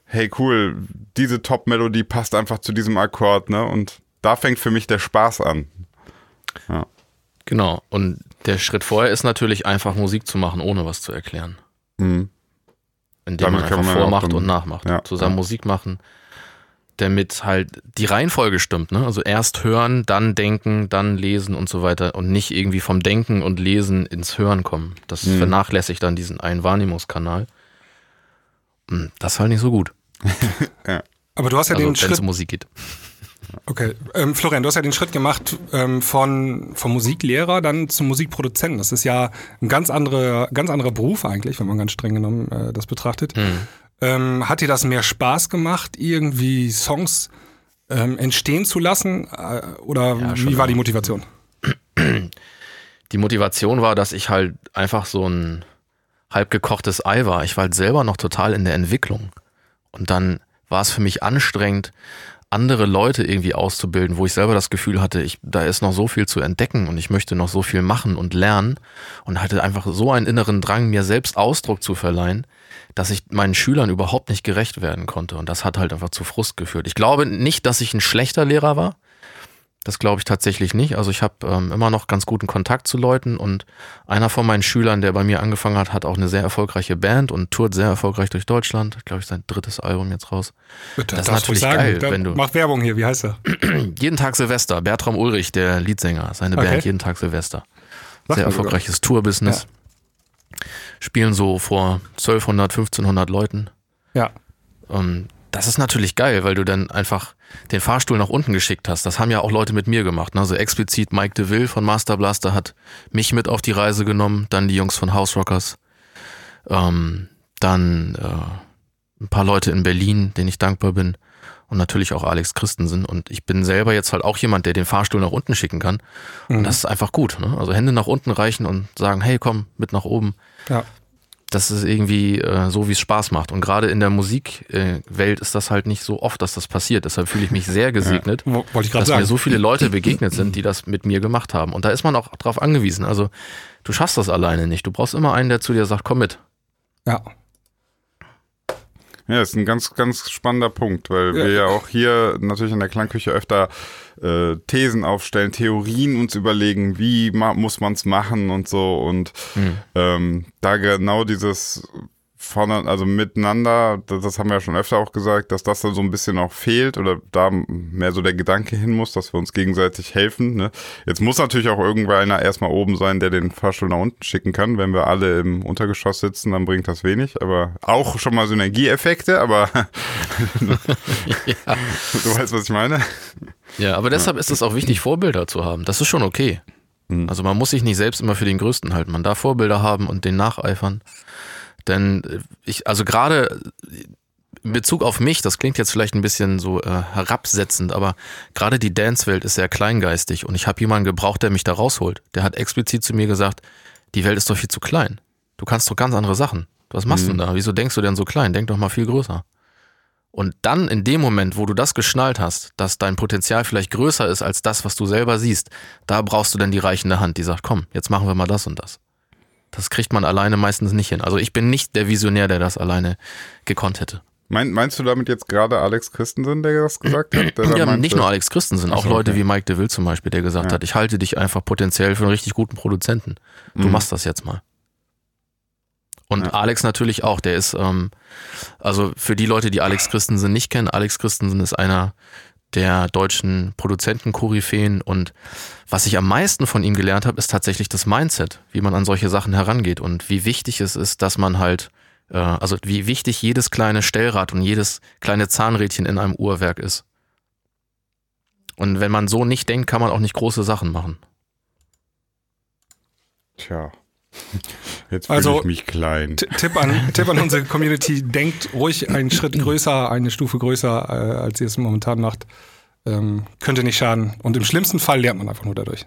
hey cool, diese Top-Melodie passt einfach zu diesem Akkord, ne? Und da fängt für mich der Spaß an.
genau. Und der Schritt vorher ist natürlich einfach Musik zu machen, ohne was zu erklären.
Mhm.
Indem
Damit
man einfach
man
vormacht
dann-
und nachmacht.
ja,
Zusammen
ja.
Musik machen, damit halt die Reihenfolge stimmt. Ne? Also erst hören, dann denken, dann lesen und so weiter und nicht irgendwie vom Denken und Lesen ins Hören kommen. Das
Mhm.
vernachlässigt dann diesen einen Wahrnehmungskanal. Hm, Das ist halt nicht so gut.
Aber du hast ja
Also
den
wenn es
Schritt
um Musik geht.
Okay, ähm, Florian, du hast ja den Schritt gemacht ähm, von vom Musiklehrer dann zum Musikproduzenten. Das ist ja ein ganz anderer ganz anderer Beruf eigentlich, wenn man ganz streng genommen äh, das betrachtet.
Hm.
Ähm, hat dir das mehr Spaß gemacht, irgendwie Songs ähm, entstehen zu lassen, äh, oder
Ja,
wie war die. Motivation?
Die Motivation war, dass ich halt einfach so ein halb gekochtes Ei war. Ich war halt selber noch total in der Entwicklung. Und dann war es für mich anstrengend, andere Leute irgendwie auszubilden, wo ich selber das Gefühl hatte, ich, da ist noch so viel zu entdecken und ich möchte noch so viel machen und lernen und hatte einfach so einen inneren Drang, mir selbst Ausdruck zu verleihen, dass ich meinen Schülern überhaupt nicht gerecht werden konnte. Und das hat halt einfach zu Frust geführt. Ich glaube nicht, dass ich ein schlechter Lehrer war. Das glaube ich tatsächlich nicht. Also ich habe ähm, immer noch ganz guten Kontakt zu Leuten und einer von meinen Schülern, der bei mir angefangen hat, hat auch eine sehr erfolgreiche Band und tourt sehr erfolgreich durch Deutschland. Glaube ich, sein drittes Album jetzt raus.
Bitte,
Das ist natürlich
sagen.
geil, wenn du-
Mach Werbung hier, wie heißt er?
Jeden Tag Silvester, Bertram Ulrich, der Leadsänger, seine
Okay.
Band Jeden Tag Silvester.
Sag
Sehr erfolgreiches Tourbusiness. Spielen so vor 1200, 1500 Leuten.
Ja.
Ähm, das ist natürlich geil, weil du dann einfach den Fahrstuhl nach unten geschickt hast. Das haben ja auch Leute mit mir gemacht. Ne? Also explizit Mike DeVille von Master Blaster hat mich mit auf die Reise genommen, dann die Jungs von House Rockers, ähm, dann äh, ein paar Leute in Berlin, denen ich dankbar bin und natürlich auch Alex Christensen. Und ich bin selber jetzt halt auch jemand, der den Fahrstuhl nach unten schicken kann. Und das ist einfach gut. Ne? Also Hände nach unten reichen und sagen, hey, komm, mit nach oben
Ja.
Das ist irgendwie äh, so, wie es Spaß macht. Und gerade in der Musikwelt äh, ist das halt nicht so oft, dass das passiert. Deshalb fühle ich mich sehr gesegnet,
gerade
dass
sagen.
mir so viele Leute begegnet sind, die das mit mir gemacht haben. Und da ist man auch drauf angewiesen. Also du schaffst das alleine nicht. Du brauchst immer einen, der zu dir sagt, komm mit.
ja.
Ja, ist ein ganz, ganz spannender Punkt, weil wir ja auch hier natürlich in der Klangküche öfter äh, Thesen aufstellen, Theorien uns überlegen, wie ma muss man es machen und so. Und ähm, da genau dieses von, also miteinander, das, das haben wir ja schon öfter auch gesagt, dass das dann so ein bisschen auch fehlt oder da mehr so der Gedanke hin muss, dass wir uns gegenseitig helfen. Ne? Jetzt muss natürlich auch irgendeiner erstmal oben sein, der den Fahrstuhl nach unten schicken kann. Wenn wir alle im Untergeschoss sitzen, dann bringt das wenig, aber auch schon mal Synergieeffekte, aber du weißt, was ich meine.
Ja, aber deshalb ist es auch wichtig, Vorbilder zu haben. Das ist schon okay. Also man muss sich nicht selbst immer für den Größten halten. Man darf Vorbilder haben und den nacheifern. Denn äh, ich, also gerade in Bezug auf mich, das klingt jetzt vielleicht ein bisschen so äh, herabsetzend, aber gerade die Dance-Welt ist sehr kleingeistig und ich habe jemanden gebraucht, der mich da rausholt. Der hat explizit zu mir gesagt, die Welt ist doch viel zu klein. Du kannst doch ganz andere Sachen. Was machst du denn da? Wieso denkst du denn so klein? Denk doch mal viel größer. Und dann in dem Moment, wo du das geschnallt hast, dass dein Potenzial vielleicht größer ist als das, was du selber siehst, da brauchst du dann die reichende Hand, die sagt, komm, jetzt machen wir mal das und das. Das kriegt man alleine meistens nicht hin. Also ich bin nicht der Visionär, der das alleine gekonnt hätte.
Mein, meinst du damit jetzt gerade Alex Christensen, der das gesagt hat?
Ja,
meinte-
nicht nur Alex Christensen, auch
so,
Leute
okay.
wie Mike DeVille zum Beispiel, der gesagt
Ja.
hat, ich halte dich einfach potenziell für einen richtig guten Produzenten. Du
Mhm.
machst das jetzt mal. Und
Ja.
Alex natürlich auch, der ist, ähm, also für die Leute, die Alex Christensen nicht kennen, Alex Christensen ist einer der deutschen Produzenten-Koryphäen und was ich am meisten von ihm gelernt habe, ist tatsächlich das Mindset, wie man an solche Sachen herangeht und wie wichtig es ist, dass man halt, äh, also wie wichtig jedes kleine Stellrad und jedes kleine Zahnrädchen in einem Uhrwerk ist. Und wenn man so nicht denkt, kann man auch nicht große Sachen machen.
Tja. Jetzt fühle
Also-
ich mich klein.
Tipp an, Tipp an unsere Community, denkt ruhig einen Schritt größer, eine Stufe größer, äh, als ihr es momentan macht. Ähm, könnte nicht schaden. Und im schlimmsten Fall lernt man einfach nur dadurch.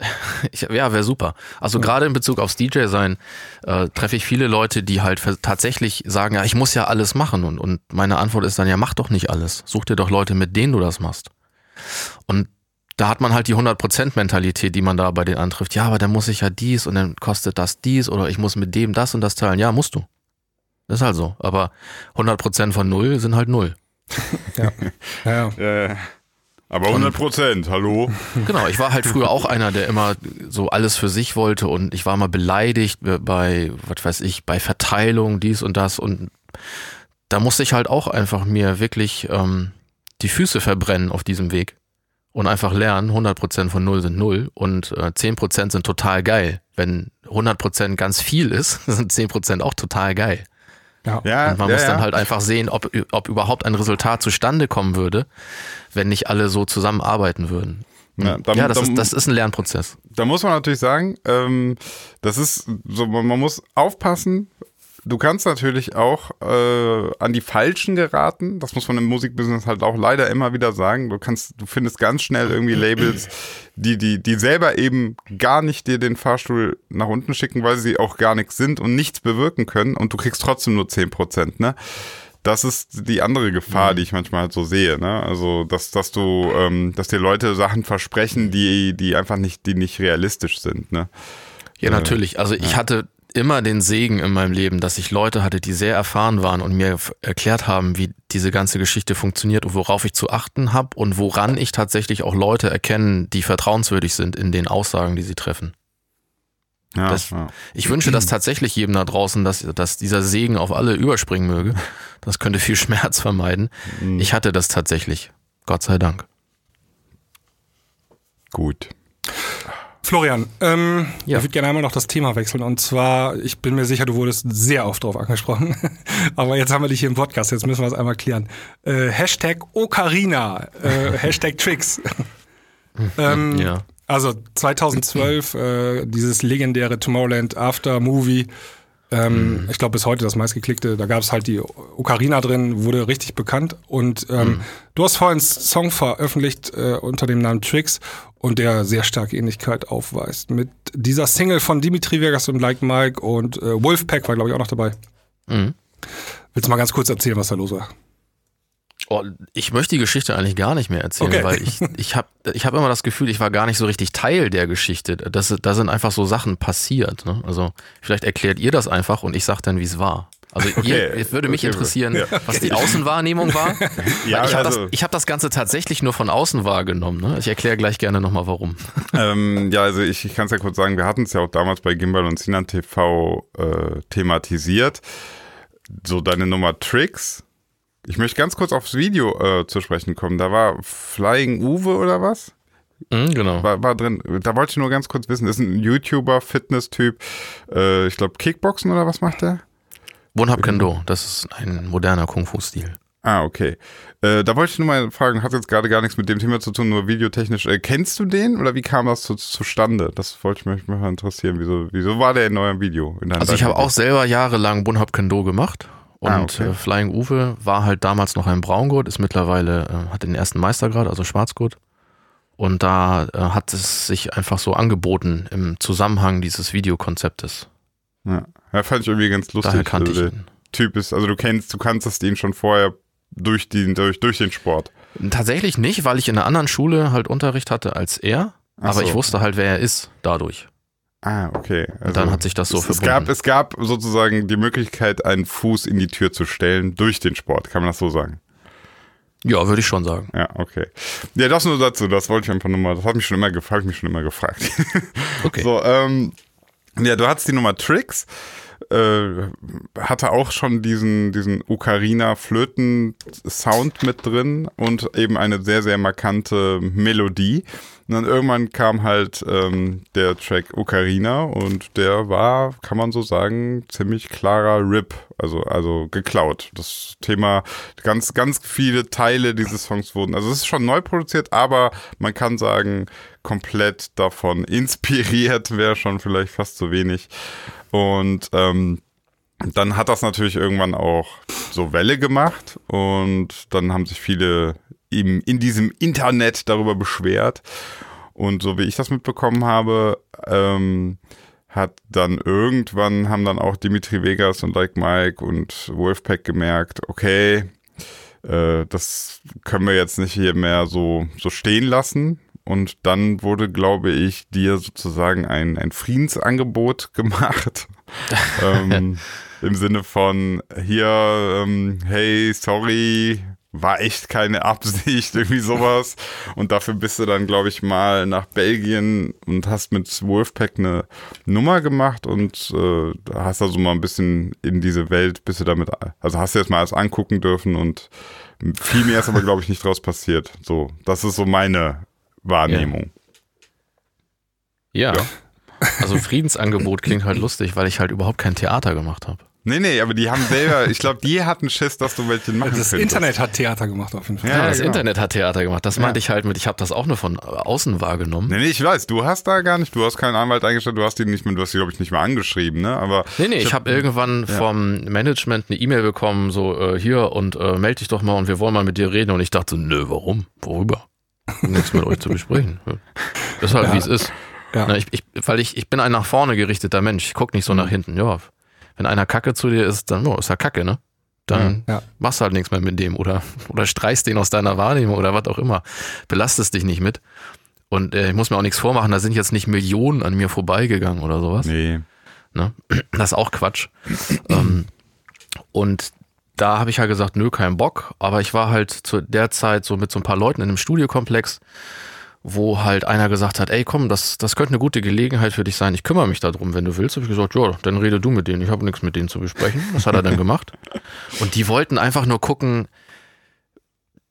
Ich, ja, wäre super. Also gerade in Bezug aufs DJ sein äh, treffe ich viele Leute, die halt tatsächlich sagen, ja, ich muss ja alles machen. Und, und meine Antwort ist dann, ja, mach doch nicht alles. Such dir doch Leute, mit denen du das machst. Und da hat man halt die 100%-Mentalität, die man da bei denen antrifft. Ja, aber dann muss ich ja dies und dann kostet das dies oder ich muss mit dem das und das teilen. Ja, musst du. Das ist halt so. Aber 100% von null sind halt null.
Ja, ja.
Äh, aber 100 Prozent, hallo?
Genau, ich war halt früher auch einer, der immer so alles für sich wollte und ich war mal beleidigt bei, was weiß ich, bei Verteilung, dies und das und da musste ich halt auch einfach mir wirklich ähm, die Füße verbrennen auf diesem Weg und einfach lernen, 100% von 0 sind 0 und äh, 10% sind total geil. Wenn 100% ganz viel ist, sind 10% auch total geil.
ja.
Ja,
Und man
ja,
muss
ja.
dann halt einfach sehen, ob, ob überhaupt ein Resultat zustande kommen würde, wenn nicht alle so zusammenarbeiten würden.
Ja, da-
ja, das,
da-
ist, das ist ein Lernprozess.
Da muss man natürlich sagen, ähm, das ist so, man man muss aufpassen. Du kannst natürlich auch äh, an die Falschen geraten. Das muss man im Musikbusiness halt auch leider immer wieder sagen. Du kannst, du findest ganz schnell irgendwie Labels, die, die, die selber eben gar nicht dir den Fahrstuhl nach unten schicken, weil sie auch gar nichts sind und nichts bewirken können und du kriegst trotzdem nur 10%, ne? Das ist die andere Gefahr, die ich manchmal halt so sehe, ne? Also, dass, dass du, ähm, dass dir Leute Sachen versprechen, die, die einfach nicht, die nicht realistisch sind, ne?
Ja, natürlich. Also ich hatte immer den Segen in meinem Leben, dass ich Leute hatte, die sehr erfahren waren und mir erklärt haben, wie diese ganze Geschichte funktioniert und worauf ich zu achten habe und woran ich tatsächlich auch Leute erkennen, die vertrauenswürdig sind in den Aussagen, die sie treffen.
Ja,
Das-
ja.
Ich wünsche das tatsächlich jedem da draußen, dass, dass dieser Segen auf alle überspringen möge. Das könnte viel Schmerz vermeiden. Ich hatte das tatsächlich. Gott sei Dank.
Gut.
Florian, ähm,
Ja.
ich würde gerne einmal noch das Thema wechseln. Und zwar, ich bin mir sicher, du wurdest sehr oft drauf angesprochen. Aber jetzt haben wir dich hier im Podcast, jetzt müssen wir es einmal klären. Äh, Hashtag Ocarina, äh, Hashtag Tricks. ähm,
Ja.
Also 2012, äh, dieses legendäre Tomorrowland After Movie. Ähm, Ich glaube bis heute das meistgeklickte. Da gab es halt die Ocarina drin, wurde richtig bekannt. Und ähm, du hast vorhin einen Song veröffentlicht äh, unter dem Namen Tricks und der sehr starke Ähnlichkeit aufweist. Mit dieser Single von Dimitri Vegas und Like Mike und äh, Wolfpack war, glaube ich, auch noch dabei.
Mhm.
Willst du mal ganz kurz erzählen, was da los war?
Oh, ich möchte die Geschichte eigentlich gar nicht mehr erzählen,
Okay.
weil ich, ich habe ich hab immer das Gefühl, ich war gar nicht so richtig Teil der Geschichte. Das, da sind einfach so Sachen passiert. Ne? Also vielleicht erklärt ihr das einfach und ich sag dann, wie es war. Also ihr,
Okay.
es würde mich
Okay.
interessieren,
Ja.
was die Außenwahrnehmung war.
Ja,
ich habe
also-
das, ich hab das Ganze tatsächlich nur von außen wahrgenommen. Ne? Ich erkläre gleich gerne nochmal, warum.
ähm, ja, also ich, ich kann es ja kurz sagen, wir hatten es ja auch damals bei Gimbal und Sinan TV äh, thematisiert. So deine Nummer Tricks. Ich möchte ganz kurz aufs Video äh, zu sprechen kommen. Da war Flying Uwe oder was?
Mhm, genau.
War, war drin. Da wollte ich nur ganz kurz wissen. Das ist ein YouTuber, Fitness-Typ. Äh, ich glaube Kickboxen oder was macht der?
Wonhap Kendo, das ist ein moderner Kung-Fu-Stil.
Ah, okay. Äh, da wollte ich nur mal fragen, hat jetzt gerade gar nichts mit dem Thema zu tun, nur videotechnisch. Äh, kennst du den oder wie kam das zu, zustande? Das wollte ich mich mal interessieren. Wieso, wieso war der in eurem Video? In
Also ich habe auch selber jahrelang Bunhop Kendo gemacht. Und
Ah, okay.
äh, Flying Uwe war halt damals noch ein Braungurt, ist mittlerweile, äh, hat den ersten Meistergrad, also Schwarzgurt. Und da äh, hat es sich einfach so angeboten im Zusammenhang dieses Videokonzeptes.
Ja. ja, fand ich irgendwie ganz lustig.
Daher kannte ich
Also der
ihn.
Typ ist, also du kennst, du kanntest ihn schon vorher durch, die, durch, durch den Sport.
Tatsächlich nicht, weil ich in einer anderen Schule halt Unterricht hatte als er.
Ach
aber
so.
ich wusste halt, wer er ist dadurch.
Ah, okay.
Und dann hat sich das so
es, es
verbunden.
gab, es gab sozusagen die Möglichkeit, einen Fuß in die Tür zu stellen durch den Sport. Kann man das so sagen?
ja, würde ich schon sagen.
Ja, okay. Ja, das nur dazu. Das wollte ich einfach nur mal. Das hat mich schon immer, hab ich mich schon immer gefragt.
Okay.
So, ähm, ja, du hattest die Nummer Tricks. Äh, hatte auch schon diesen, diesen Ocarina Flöten Sound mit drin und eben eine sehr, sehr markante Melodie. Und dann irgendwann kam halt ähm, der Track Ocarina und der war, kann man so sagen, ziemlich klarer Rip, also, also geklaut. Das Thema, ganz, ganz viele Teile dieses Songs wurden, also es ist schon neu produziert, aber man kann sagen, komplett davon inspiriert wäre schon vielleicht fast zu wenig. Und ähm, dann hat das natürlich irgendwann auch so Welle gemacht und dann haben sich viele im, in diesem Internet darüber beschwert. Und so wie ich das mitbekommen habe, ähm, hat dann irgendwann, haben dann auch Dimitri Vegas und Like Mike und Wolfpack gemerkt, okay, äh, das können wir jetzt nicht hier mehr so, so stehen lassen. Und dann wurde, glaube ich, dir sozusagen ein, ein Friedensangebot gemacht. ähm, Im Sinne von, hier, ähm, hey, sorry, war echt keine Absicht, irgendwie sowas. Und dafür bist du dann, glaube ich, mal nach Belgien und hast mit Wolfpack eine Nummer gemacht und äh, hast also mal ein bisschen in diese Welt, bist du damit, also hast du jetzt mal alles angucken dürfen und viel mehr ist aber, glaube ich, nicht draus passiert. So, das ist so meine Wahrnehmung.
Ja.
Ja.
Also Friedensangebot klingt halt lustig, weil ich halt überhaupt kein Theater gemacht habe.
Nee, nee, aber die haben selber, ich glaube, die hatten Schiss, dass du welche machen
Das
könntest.
Internet hat Theater gemacht auf jeden Fall.
Ja,
Ja, das
genau.
Internet hat Theater gemacht. Das meinte ich halt mit, ich habe das auch nur von außen wahrgenommen.
Nee, nee, ich weiß, du hast da gar nicht, du hast keinen Anwalt eingestellt, du hast die nicht mehr, du hast die, glaube ich, nicht mehr angeschrieben, ne? Aber
Nee, nee, ich habe irgendwann vom Management eine E-Mail bekommen, so äh, hier und äh, melde dich doch mal und wir wollen mal mit dir reden. Und ich dachte, nö, warum? Worüber? Nichts mit euch zu besprechen. Ist halt,
Ja.
wie es ist.
Ja.
Na, ich, ich, weil ich, ich bin ein nach vorne gerichteter Mensch. Ich guck nicht so nach hinten. Ja, wenn einer Kacke zu dir ist, dann oh, ist er Kacke, ne? Dann
Ja.
machst du halt nichts mehr mit dem oder, oder streichst den aus deiner Wahrnehmung oder was auch immer. Belastest dich nicht mit. Und äh, ich muss mir auch nichts vormachen, da sind jetzt nicht Millionen an mir vorbeigegangen oder sowas.
nee.
Ne? Das ist auch Quatsch. ähm, und da habe ich halt gesagt, nö, kein Bock. Aber ich war halt zu der Zeit so mit so ein paar Leuten in einem Studiokomplex, wo halt einer gesagt hat, ey komm, das, das könnte eine gute Gelegenheit für dich sein. Ich kümmere mich darum, wenn du willst. Habe ich gesagt, ja, dann rede du mit denen. Ich habe nichts mit denen zu besprechen. Was hat er dann gemacht? Und die wollten einfach nur gucken,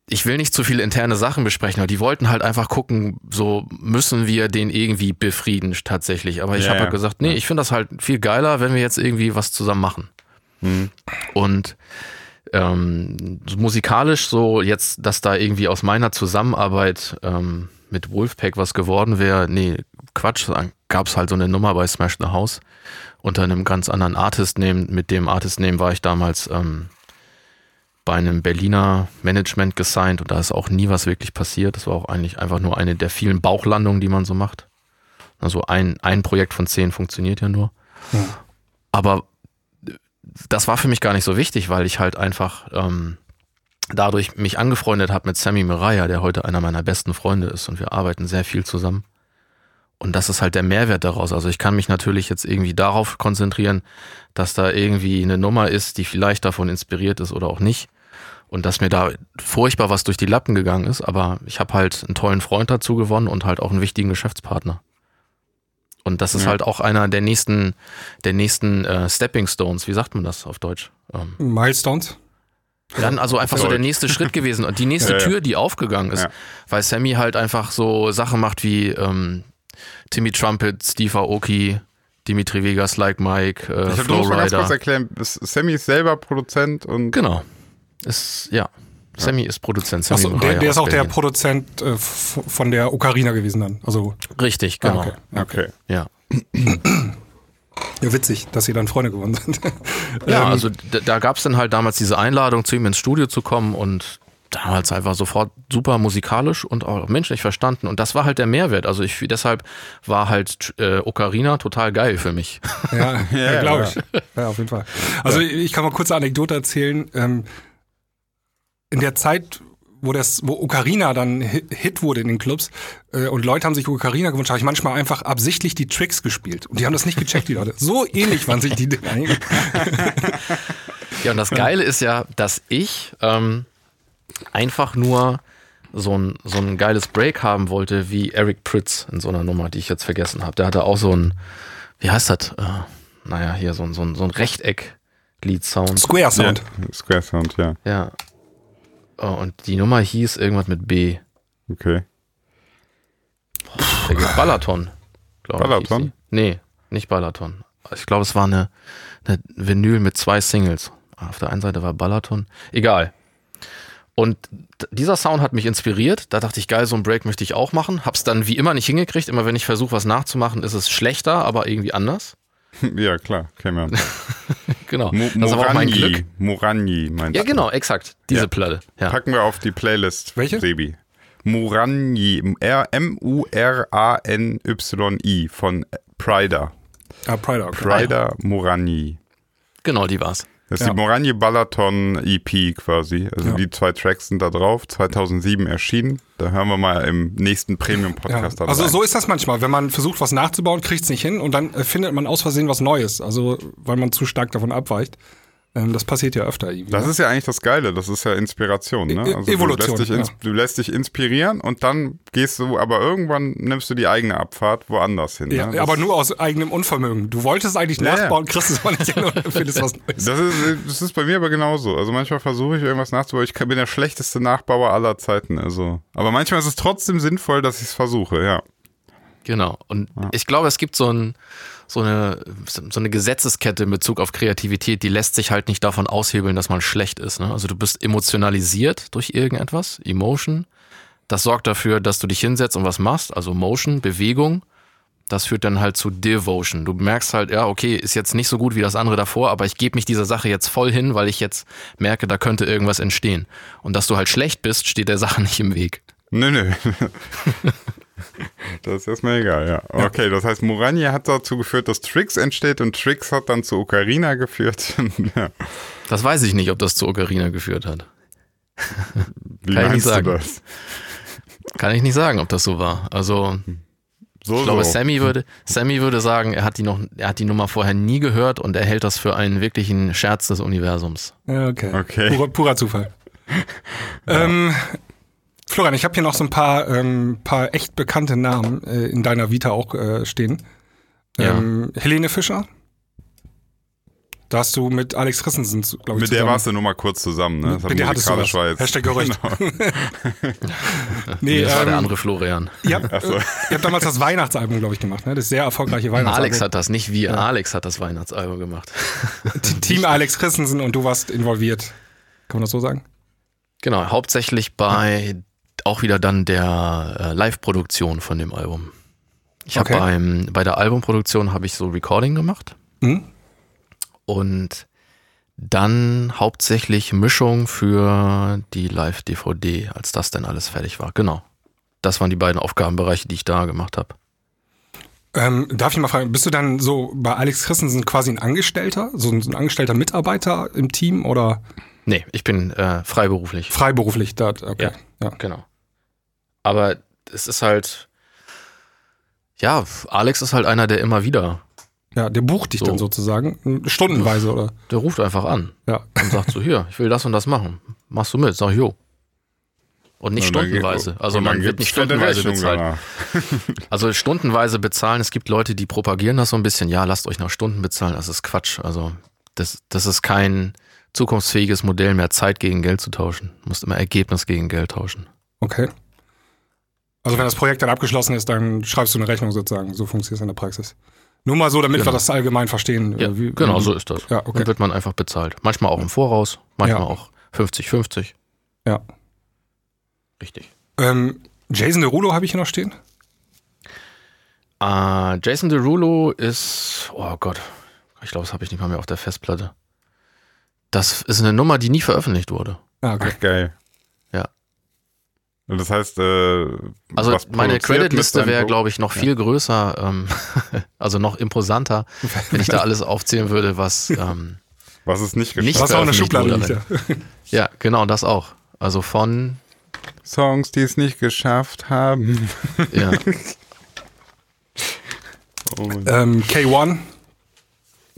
ich will nicht zu viele interne Sachen besprechen, aber die wollten halt einfach gucken, so müssen wir den irgendwie befrieden tatsächlich. Aber ich
Ja,
habe
ja.
halt gesagt, nee, ich finde das halt viel geiler, wenn wir jetzt irgendwie was zusammen machen.
Hm.
Und ähm, musikalisch so jetzt, dass da irgendwie aus meiner Zusammenarbeit ähm, mit Wolfpack was geworden wäre, nee, Quatsch, dann gab's halt so eine Nummer bei Smash the House unter einem ganz anderen Artist-Name. Mit dem Artist-Name war ich damals ähm, bei einem Berliner Management gesigned und da ist auch nie was wirklich passiert. Das war auch eigentlich einfach nur eine der vielen Bauchlandungen, die man so macht. Also ein, ein Projekt von zehn funktioniert ja nur.
Ja.
Aber das war für mich gar nicht so wichtig, weil ich halt einfach ähm, dadurch mich angefreundet habe mit Sammy Miraya, der heute einer meiner besten Freunde ist und wir arbeiten sehr viel zusammen. Und das ist halt der Mehrwert daraus. Also ich kann mich natürlich jetzt irgendwie darauf konzentrieren, dass da irgendwie eine Nummer ist, die vielleicht davon inspiriert ist oder auch nicht. Und dass mir da furchtbar was durch die Lappen gegangen ist, aber ich habe halt einen tollen Freund dazu gewonnen und halt auch einen wichtigen Geschäftspartner. Und das ist
Ja.
halt auch einer der nächsten, der nächsten äh, Stepping Stones, wie sagt man das auf Deutsch? Ähm,
Milestones.
Dann also einfach so der nächste Schritt gewesen und die nächste
Ja, ja.
Tür, die aufgegangen ist,
Ja.
weil Sammy halt einfach so Sachen macht wie ähm, Timmy Trumpet, Steve Aoki, Dimitri Vegas, Like Mike, äh,
Ich hab, du musst mal ganz kurz erklären, ist- Sammy ist selber Produzent und
Genau. Ist, ja. Sammy ist Produzent. Sammy
Achso, der, der ist auch der
Berlin.
Produzent äh, von der Ocarina gewesen dann. Also,
Richtig,
ah,
genau.
okay.
okay.
Ja.
Ja, witzig, dass sie dann Freunde geworden sind.
Ja,
Ähm,
also da, da gab es dann halt damals diese Einladung, zu ihm ins Studio zu kommen und damals einfach sofort super musikalisch und auch menschlich verstanden. Und das war halt der Mehrwert. Also ich deshalb war halt äh, Ocarina total geil für mich.
Ja, ja,
Ja,
glaube
ja.
ich. Ja, auf jeden Fall. Also ich kann mal kurz eine Anekdote erzählen. Ähm, in der Zeit, wo das, wo Ocarina dann Hi- Hit wurde in den Clubs äh, und Leute haben sich Ocarina gewünscht, habe ich manchmal einfach absichtlich die Tricks gespielt und die haben das nicht gecheckt, die Leute. So ähnlich waren sich die Dinger.
Ja, und das Geile ist ja, dass ich ähm, einfach nur so ein, so ein geiles Break haben wollte, wie Eric Pritz in so einer Nummer, die ich jetzt vergessen habe. Der hatte auch so ein, wie heißt das? Äh, naja, hier so ein, so ein, so ein Rechteck-Lead-Sound.
Square Sound.
Ja, Square Sound, ja.
Ja. Oh, und die Nummer hieß irgendwas mit B.
Okay.
Balaton. glaub ich,
Balaton?
die. Nee, nicht Balaton. Ich glaube, es war eine, eine Vinyl mit zwei Singles. Auf der einen Seite war Balaton. Egal. Und dieser Sound hat mich inspiriert. Da dachte ich, geil, so ein Break möchte ich auch machen. Hab's dann wie immer nicht hingekriegt. Immer wenn ich versuche, was nachzumachen, ist es schlechter, aber irgendwie anders.
Ja, klar, kennen wir.
Genau.
Mo
das war auch mein Glück.
Morani, meinst
Ja,
du?
genau, exakt. Diese
Ja.
Platte. Ja.
Packen wir auf die Playlist,
Welche?
Sebi. Morani, R- M-U-R-A-N-Y-I von Prider.
Ah, Pride, okay.
Prider Morani.
Genau, die war's.
Das ist
Ja.
die Morani Balaton EP quasi. Also
Ja.
die zwei Tracks sind da drauf, 2007 erschienen. Da hören wir mal im nächsten
Ja.
Premium-Podcast da
Also
rein.
so ist das manchmal, wenn man versucht, was nachzubauen, kriegt es nicht hin und dann äh, findet man aus Versehen was Neues, also weil man zu stark davon abweicht. Ähm, das passiert ja öfter irgendwie.
Das
ne?
ist ja eigentlich das Geile, das ist ja Inspiration, ne?
E-
Also
Evolution,
Du lässt, dich ins,
ja.
du lässt dich inspirieren und dann gehst du, aber irgendwann nimmst du die eigene Abfahrt woanders hin.
ja,
ne?
Aber nur aus eigenem Unvermögen. Du wolltest eigentlich
Ja, ja.
nachbauen, kriegst es aber nicht hin und findest was Neues.
Das ist, das ist bei mir aber genauso. Also manchmal versuche ich irgendwas nachzubauen. Ich bin der schlechteste Nachbauer aller Zeiten. Also. Aber manchmal ist es trotzdem sinnvoll, dass ich es versuche, ja.
Genau. Und ich glaube, es gibt so, ein, so, eine, so eine Gesetzeskette in Bezug auf Kreativität, die lässt sich halt nicht davon aushebeln, dass man schlecht ist. Ne? Also du bist emotionalisiert durch irgendetwas, Emotion. Das sorgt dafür, dass du dich hinsetzt und was machst, also Motion, Bewegung. Das führt dann halt zu Devotion. Du merkst halt, ja, okay, ist jetzt nicht so gut wie das andere davor, aber ich gebe mich dieser Sache jetzt voll hin, weil ich jetzt merke, da könnte irgendwas entstehen. Und dass du halt schlecht bist, steht der Sache nicht im Weg.
Nö, nö. das ist erstmal egal, ja. Okay, das heißt, Morani hat dazu geführt, dass Trix entsteht und Trix hat dann zu Ocarina geführt. ja.
Das weiß ich nicht, ob das zu Ocarina geführt hat.
Wie
Kann ich nicht
meinst du
sagen.
das?
Kann ich nicht sagen, ob das so war. Also,
So,
ich glaube,
so.
Sammy würde, Sammy würde sagen, er hat die noch, er hat die Nummer vorher nie gehört und er hält das für einen wirklichen Scherz des Universums.
Ja, okay.
Okay.
Purer, purer Zufall. Ähm, Florian, ich habe hier noch so ein paar, ähm, paar echt bekannte Namen äh, in deiner Vita auch äh, stehen.
Ja.
Ähm, Helene Fischer. Da hast du mit Alex Christensen, glaube ich,
Mit der
zusammen-
warst du nur mal kurz zusammen, ne? Das
Mit der hattest du was.
war jetzt-
Hashtag Gerücht.
Genau.
Nee,
das war der
ähm,
andere Florian.
Ihr habt, äh, ihr habt damals das Weihnachtsalbum, glaube ich, gemacht, ne? Das sehr erfolgreiche Weihnachtsalbum.
Alex hat das, nicht wir. Alex hat das Weihnachtsalbum gemacht.
Team Alex Christensen und du warst involviert. Kann man das so sagen?
Genau, hauptsächlich bei auch wieder dann der äh, Live-Produktion von dem Album. Ich habe
Okay.
beim bei der Albumproduktion habe ich so Recording gemacht
Mhm.
und dann hauptsächlich Mischung für die Live-DVD, als das dann alles fertig war. Genau. Das waren die beiden Aufgabenbereiche, die ich da gemacht habe.
Ähm, darf ich mal fragen, bist du dann so bei Alex Christensen quasi ein Angestellter, so ein, so ein angestellter Mitarbeiter im Team oder
Nee, ich bin äh, freiberuflich.
freiberuflich da? Okay. Ja.
Genau. Aber es ist halt, ja, Alex ist halt einer, der immer wieder,
Ja, der bucht dich
So.
dann sozusagen, stundenweise oder?
der ruft einfach an
Ja.
und sagt so, hier, ich will das und das machen. Machst du mit? Sag ich, jo. Und nicht
Und dann geht-
stundenweise. Also man wird nicht stundenweise bezahlt.
danach.
Also stundenweise bezahlen. Es gibt Leute, die propagieren das so ein bisschen. Ja, lasst euch nach Stunden bezahlen. Das ist Quatsch. Also das, das ist kein zukunftsfähiges Modell mehr, Zeit gegen Geld zu tauschen. Du musst immer Ergebnis gegen Geld tauschen.
Okay. Also wenn das Projekt dann abgeschlossen ist, dann schreibst du eine Rechnung sozusagen. So funktioniert es in der Praxis. Nur mal so, damit wir
Genau.
das allgemein verstehen.
Ja,
wie-
genau,
wie-
so ist das.
Ja, okay.
Dann wird man einfach bezahlt. Manchmal auch im Voraus, manchmal
Ja.
auch 50-50.
Ja.
Richtig.
Ähm, Jason Derulo habe ich hier noch stehen.
Äh, Jason Derulo ist, oh Gott, ich glaube, das habe ich nicht mal mehr auf der Festplatte. Das ist eine Nummer, die nie veröffentlicht wurde.
Ah, okay.
Ach, geil.
Ja.
Und das heißt, äh,
Also
was
meine Creditliste wäre, glaube ich, noch viel größer, ähm, also noch imposanter, wenn ich da alles aufzählen würde, was ähm,
Was ist nicht geschafft?
Was auch
veröffentlicht
Schublade liegt. Ja.
ja, genau, das auch. Also von
Songs, die es nicht geschafft haben.
Ja.
Oh,
Ähm, K1.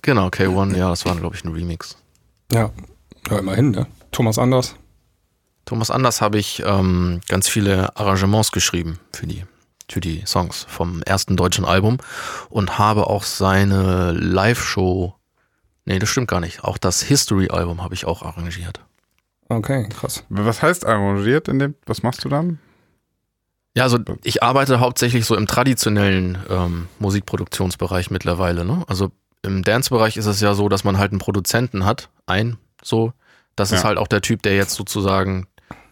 genau, K1, ja, das war, glaube ich, ein Remix.
Ja. Ja, immerhin, ne? Thomas Anders.
Thomas Anders habe ich ähm, ganz viele Arrangements geschrieben für die, für die Songs vom ersten deutschen Album und habe auch seine Live-Show, nee, das stimmt gar nicht, auch das History-Album habe ich auch arrangiert.
Okay, krass.
Was heißt arrangiert in dem? Was machst du dann?
Ja, also ich arbeite hauptsächlich so im traditionellen ähm, Musikproduktionsbereich mittlerweile. Ne? Also im Dance-Bereich ist es ja so, dass man halt einen Produzenten hat, ein so. Das ist
Ja.
halt auch der Typ, der jetzt sozusagen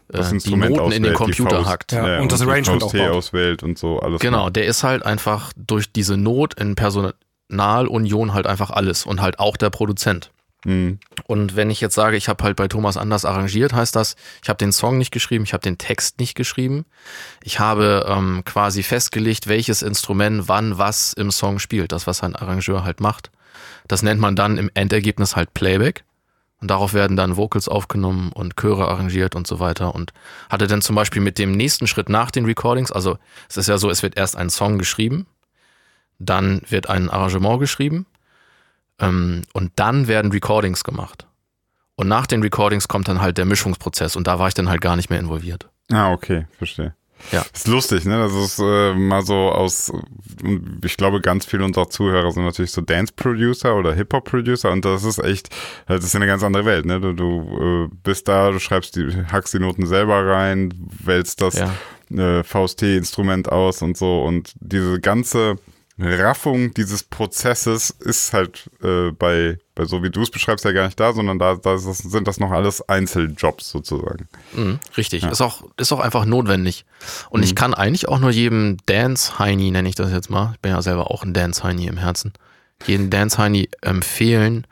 äh,
Das
die
Instrument
Noten in den
auswählt, die
Computer
Faust.
hackt.
Ja, und das
die
Arrangement auch
auswählt und so alles.
Genau,
macht.
der ist halt einfach durch diese Not in Personalunion halt einfach alles und halt auch der Produzent.
Mhm.
Und wenn ich jetzt sage, ich habe halt bei Thomas Anders arrangiert, heißt das, ich habe den Song nicht geschrieben, ich habe den Text nicht geschrieben. Ich habe ähm, quasi festgelegt, welches Instrument wann was im Song spielt, das was ein Arrangeur halt macht. Das nennt man dann im Endergebnis halt Playback. Und darauf werden dann Vocals aufgenommen und Chöre arrangiert und so weiter. Und hatte dann zum Beispiel mit dem nächsten Schritt nach den Recordings, also es ist ja so, es wird erst ein Song geschrieben, dann wird ein Arrangement geschrieben ähm, und dann werden Recordings gemacht. Und nach den Recordings kommt dann halt der Mischungsprozess und da war ich dann halt gar nicht mehr involviert.
Ah, okay, verstehe.
Ja.
Ist lustig, ne? Das ist äh, mal so aus, ich glaube, ganz viele unserer Zuhörer sind natürlich so Dance-Producer oder Hip-Hop-Producer und das ist echt, das ist eine ganz andere Welt, ne? Du, du äh, bist da, du schreibst die, hackst die Noten selber rein, wählst das
Ja.
äh, VST-Instrument aus und so und diese ganze Raffung dieses Prozesses ist halt äh, bei, bei so wie du es beschreibst ja gar nicht da, sondern da, da das, sind das noch alles Einzeljobs sozusagen.
Mhm, richtig. Ist, auch, ist auch einfach notwendig. Und ich kann eigentlich auch nur jedem Dance-Heini, nenne ich das jetzt mal, ich bin ja selber auch ein Dance-Heini im Herzen, jeden Dance-Heini empfehlen,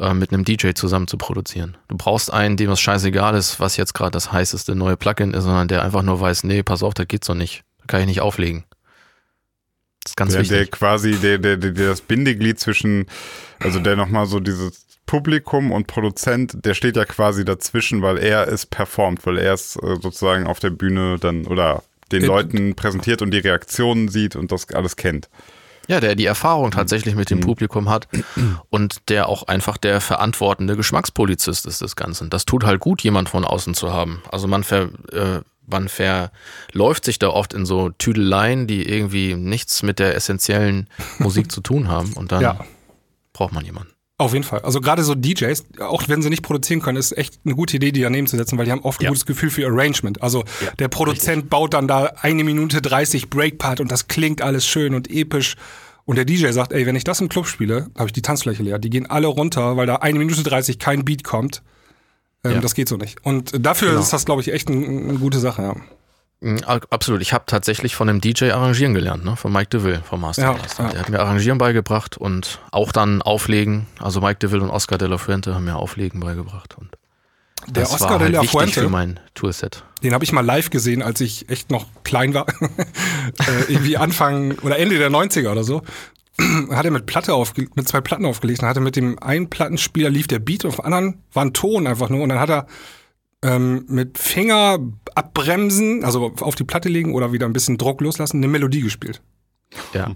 äh, mit einem DJ zusammen zu produzieren. Du brauchst einen, dem es scheißegal ist, was jetzt gerade das heißeste neue Plugin ist, sondern der einfach nur weiß, nee, pass auf, das geht so nicht. Da kann ich nicht auflegen. Das ist ganz
der, der
wichtig.
quasi, der, der, der, der das Bindeglied zwischen, also der nochmal so dieses Publikum und Produzent, der steht ja quasi dazwischen, weil er es performt, weil er es äh, sozusagen auf der Bühne dann oder den
Äh,
Leuten präsentiert und die Reaktionen sieht und das alles kennt.
Ja, der die Erfahrung tatsächlich mit dem Publikum hat und der auch einfach der verantwortende Geschmackspolizist ist des Ganzen. Das tut halt gut, jemand von außen zu haben. Also man ver, äh, man verläuft sich da oft in so Tüdeleien, die irgendwie nichts mit der essentiellen Musik zu tun haben und dann
Ja.
braucht man jemanden.
Auf jeden Fall. Also gerade so DJs, auch wenn sie nicht produzieren können, ist echt eine gute Idee, die daneben zu setzen, weil die haben oft ein
Ja.
gutes Gefühl für Arrangement. Also der Produzent baut dann da eine Minute 30 Breakpart und das klingt alles schön und episch. Und der DJ sagt, ey, wenn ich das im Club spiele, habe ich die Tanzfläche leer. Die gehen alle runter, weil da eine Minute 30 kein Beat kommt. Ähm,
Ja.
Das geht so nicht. Und dafür
Genau.
ist das, glaube ich, echt ein, eine gute Sache. Ja.
A- Absolut. Ich habe tatsächlich von einem DJ arrangieren gelernt, ne? Von Mike DeVille vom Master.
Ja, ja.
Der hat mir Arrangieren beigebracht und auch dann Auflegen. Also Mike DeVille und Oscar de la Fuente haben mir Auflegen beigebracht. Und
Der
das
Oscar
war
de
halt
la Fuente,
für mein Toolset.
Den habe ich mal live gesehen, als ich echt noch klein war. äh, irgendwie Anfang oder Ende der 90er oder so. hat er mit Platte aufge mit zwei Platten aufgelegt. Dann hat er mit dem einen Plattenspieler lief der Beat, auf dem anderen war ein Ton einfach nur. Und dann hat er ähm, mit Finger abbremsen, also auf die Platte legen oder wieder ein bisschen Druck loslassen, eine Melodie gespielt.
Ja.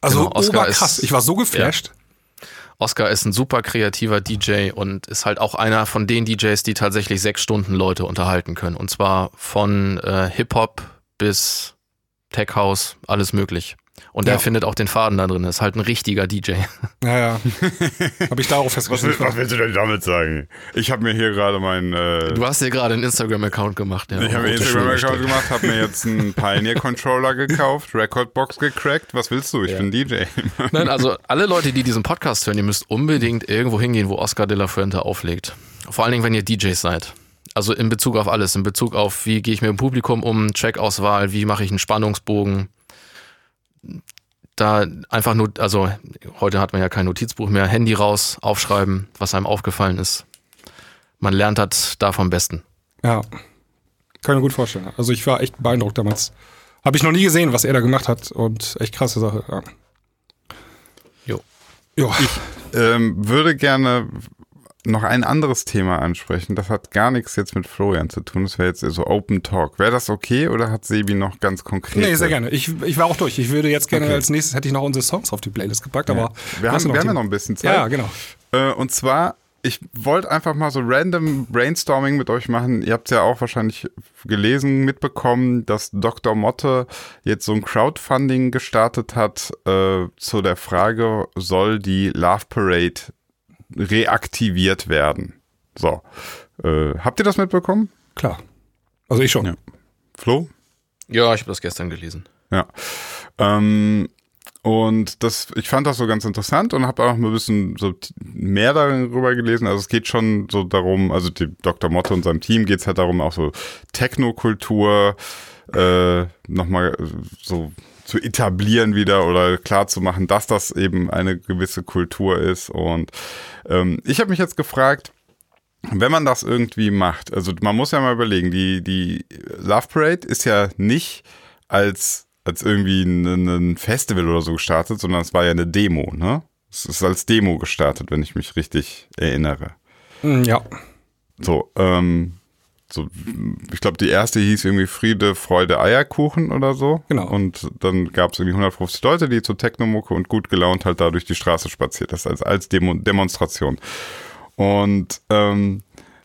Also
Genau, Oscar
oberkrass.
ist-
Ich war so geflasht.
Oscar ist ein super kreativer DJ und ist halt auch einer von den DJs, die tatsächlich sechs Stunden Leute unterhalten können. Und zwar von äh, Hip-Hop bis Tech House, alles möglich. Und
Ja.
er findet auch den Faden da drin. Ist halt ein richtiger DJ.
Ja, ja. habe ich darauf
Was,
festgestellt.
will, was willst du denn damit sagen? Ich habe mir hier gerade meinen äh,
Du hast dir gerade einen Instagram-Account gemacht. Ja,
Ich habe
Schuhe
Instagram-Account gemacht, habe mir jetzt einen Pioneer-Controller gekauft, Recordbox gecrackt. Was willst du? Ich
Ja.
bin DJ.
Nein, also alle Leute, die diesen Podcast hören, ihr müsst unbedingt irgendwo hingehen, wo Oscar de la Fuente auflegt. Vor allen Dingen, wenn ihr DJs seid. Also in Bezug auf alles, in Bezug auf, wie gehe ich mit dem Publikum um, Trackauswahl, wie mache ich einen Spannungsbogen. Da einfach nur, also heute hat man ja kein Notizbuch mehr, Handy raus, aufschreiben, was einem aufgefallen ist. Man lernt das da vom Besten.
Ja. Kann ich mir gut vorstellen. Also ich war echt beeindruckt damals. Habe ich noch nie gesehen, was er da gemacht hat und echt krasse Sache. Ja.
Jo.
Jo.
Ähm, würde gerne noch ein anderes Thema ansprechen. Das hat gar nichts jetzt mit Florian zu tun. Das wäre jetzt so Open Talk. Wäre das okay oder hat Sebi noch ganz konkret?
Nee, sehr gerne. Ich, ich war auch durch. Ich würde jetzt gerne
Okay.
als nächstes hätte ich noch unsere Songs auf die Playlist gepackt, aber
Wir haben, wir haben ja noch ein bisschen Zeit.
Ja, genau.
Äh, und zwar, ich wollte einfach mal so random Brainstorming mit euch machen. Ihr habt ja auch wahrscheinlich gelesen, mitbekommen, dass Dr. Motte jetzt so ein Crowdfunding gestartet hat äh, zu der Frage, soll die Love Parade reaktiviert werden? So. Äh, habt ihr das mitbekommen?
Klar. Also ich schon.
Ja. Flo?
Ja, ich habe das gestern gelesen.
Ja. Ähm, und das, ich fand das so ganz interessant und habe auch mal ein bisschen so mehr darüber gelesen. Also es geht schon so darum, also die Dr. Motte und seinem Team geht es halt darum, auch so Technokultur äh, nochmal so zu etablieren wieder oder klar zu machen, dass das eben eine gewisse Kultur ist. Und ähm, ich habe mich jetzt gefragt, wenn man das irgendwie macht, also man muss ja mal überlegen, die, die Love Parade ist ja nicht als, als irgendwie ein, ein Festival oder so gestartet, sondern es war ja eine Demo, ne? Es ist als Demo gestartet, wenn ich mich richtig erinnere.
Mm, Ja.
So, ähm, so, ich glaube, die erste hieß irgendwie Friede, Freude, Eierkuchen oder so.
Genau.
Und dann gab es irgendwie 150 Leute, die zu Technomucke und gut gelaunt halt da durch die Straße spaziert. Das als, als Demo Demonstration. Und ähm,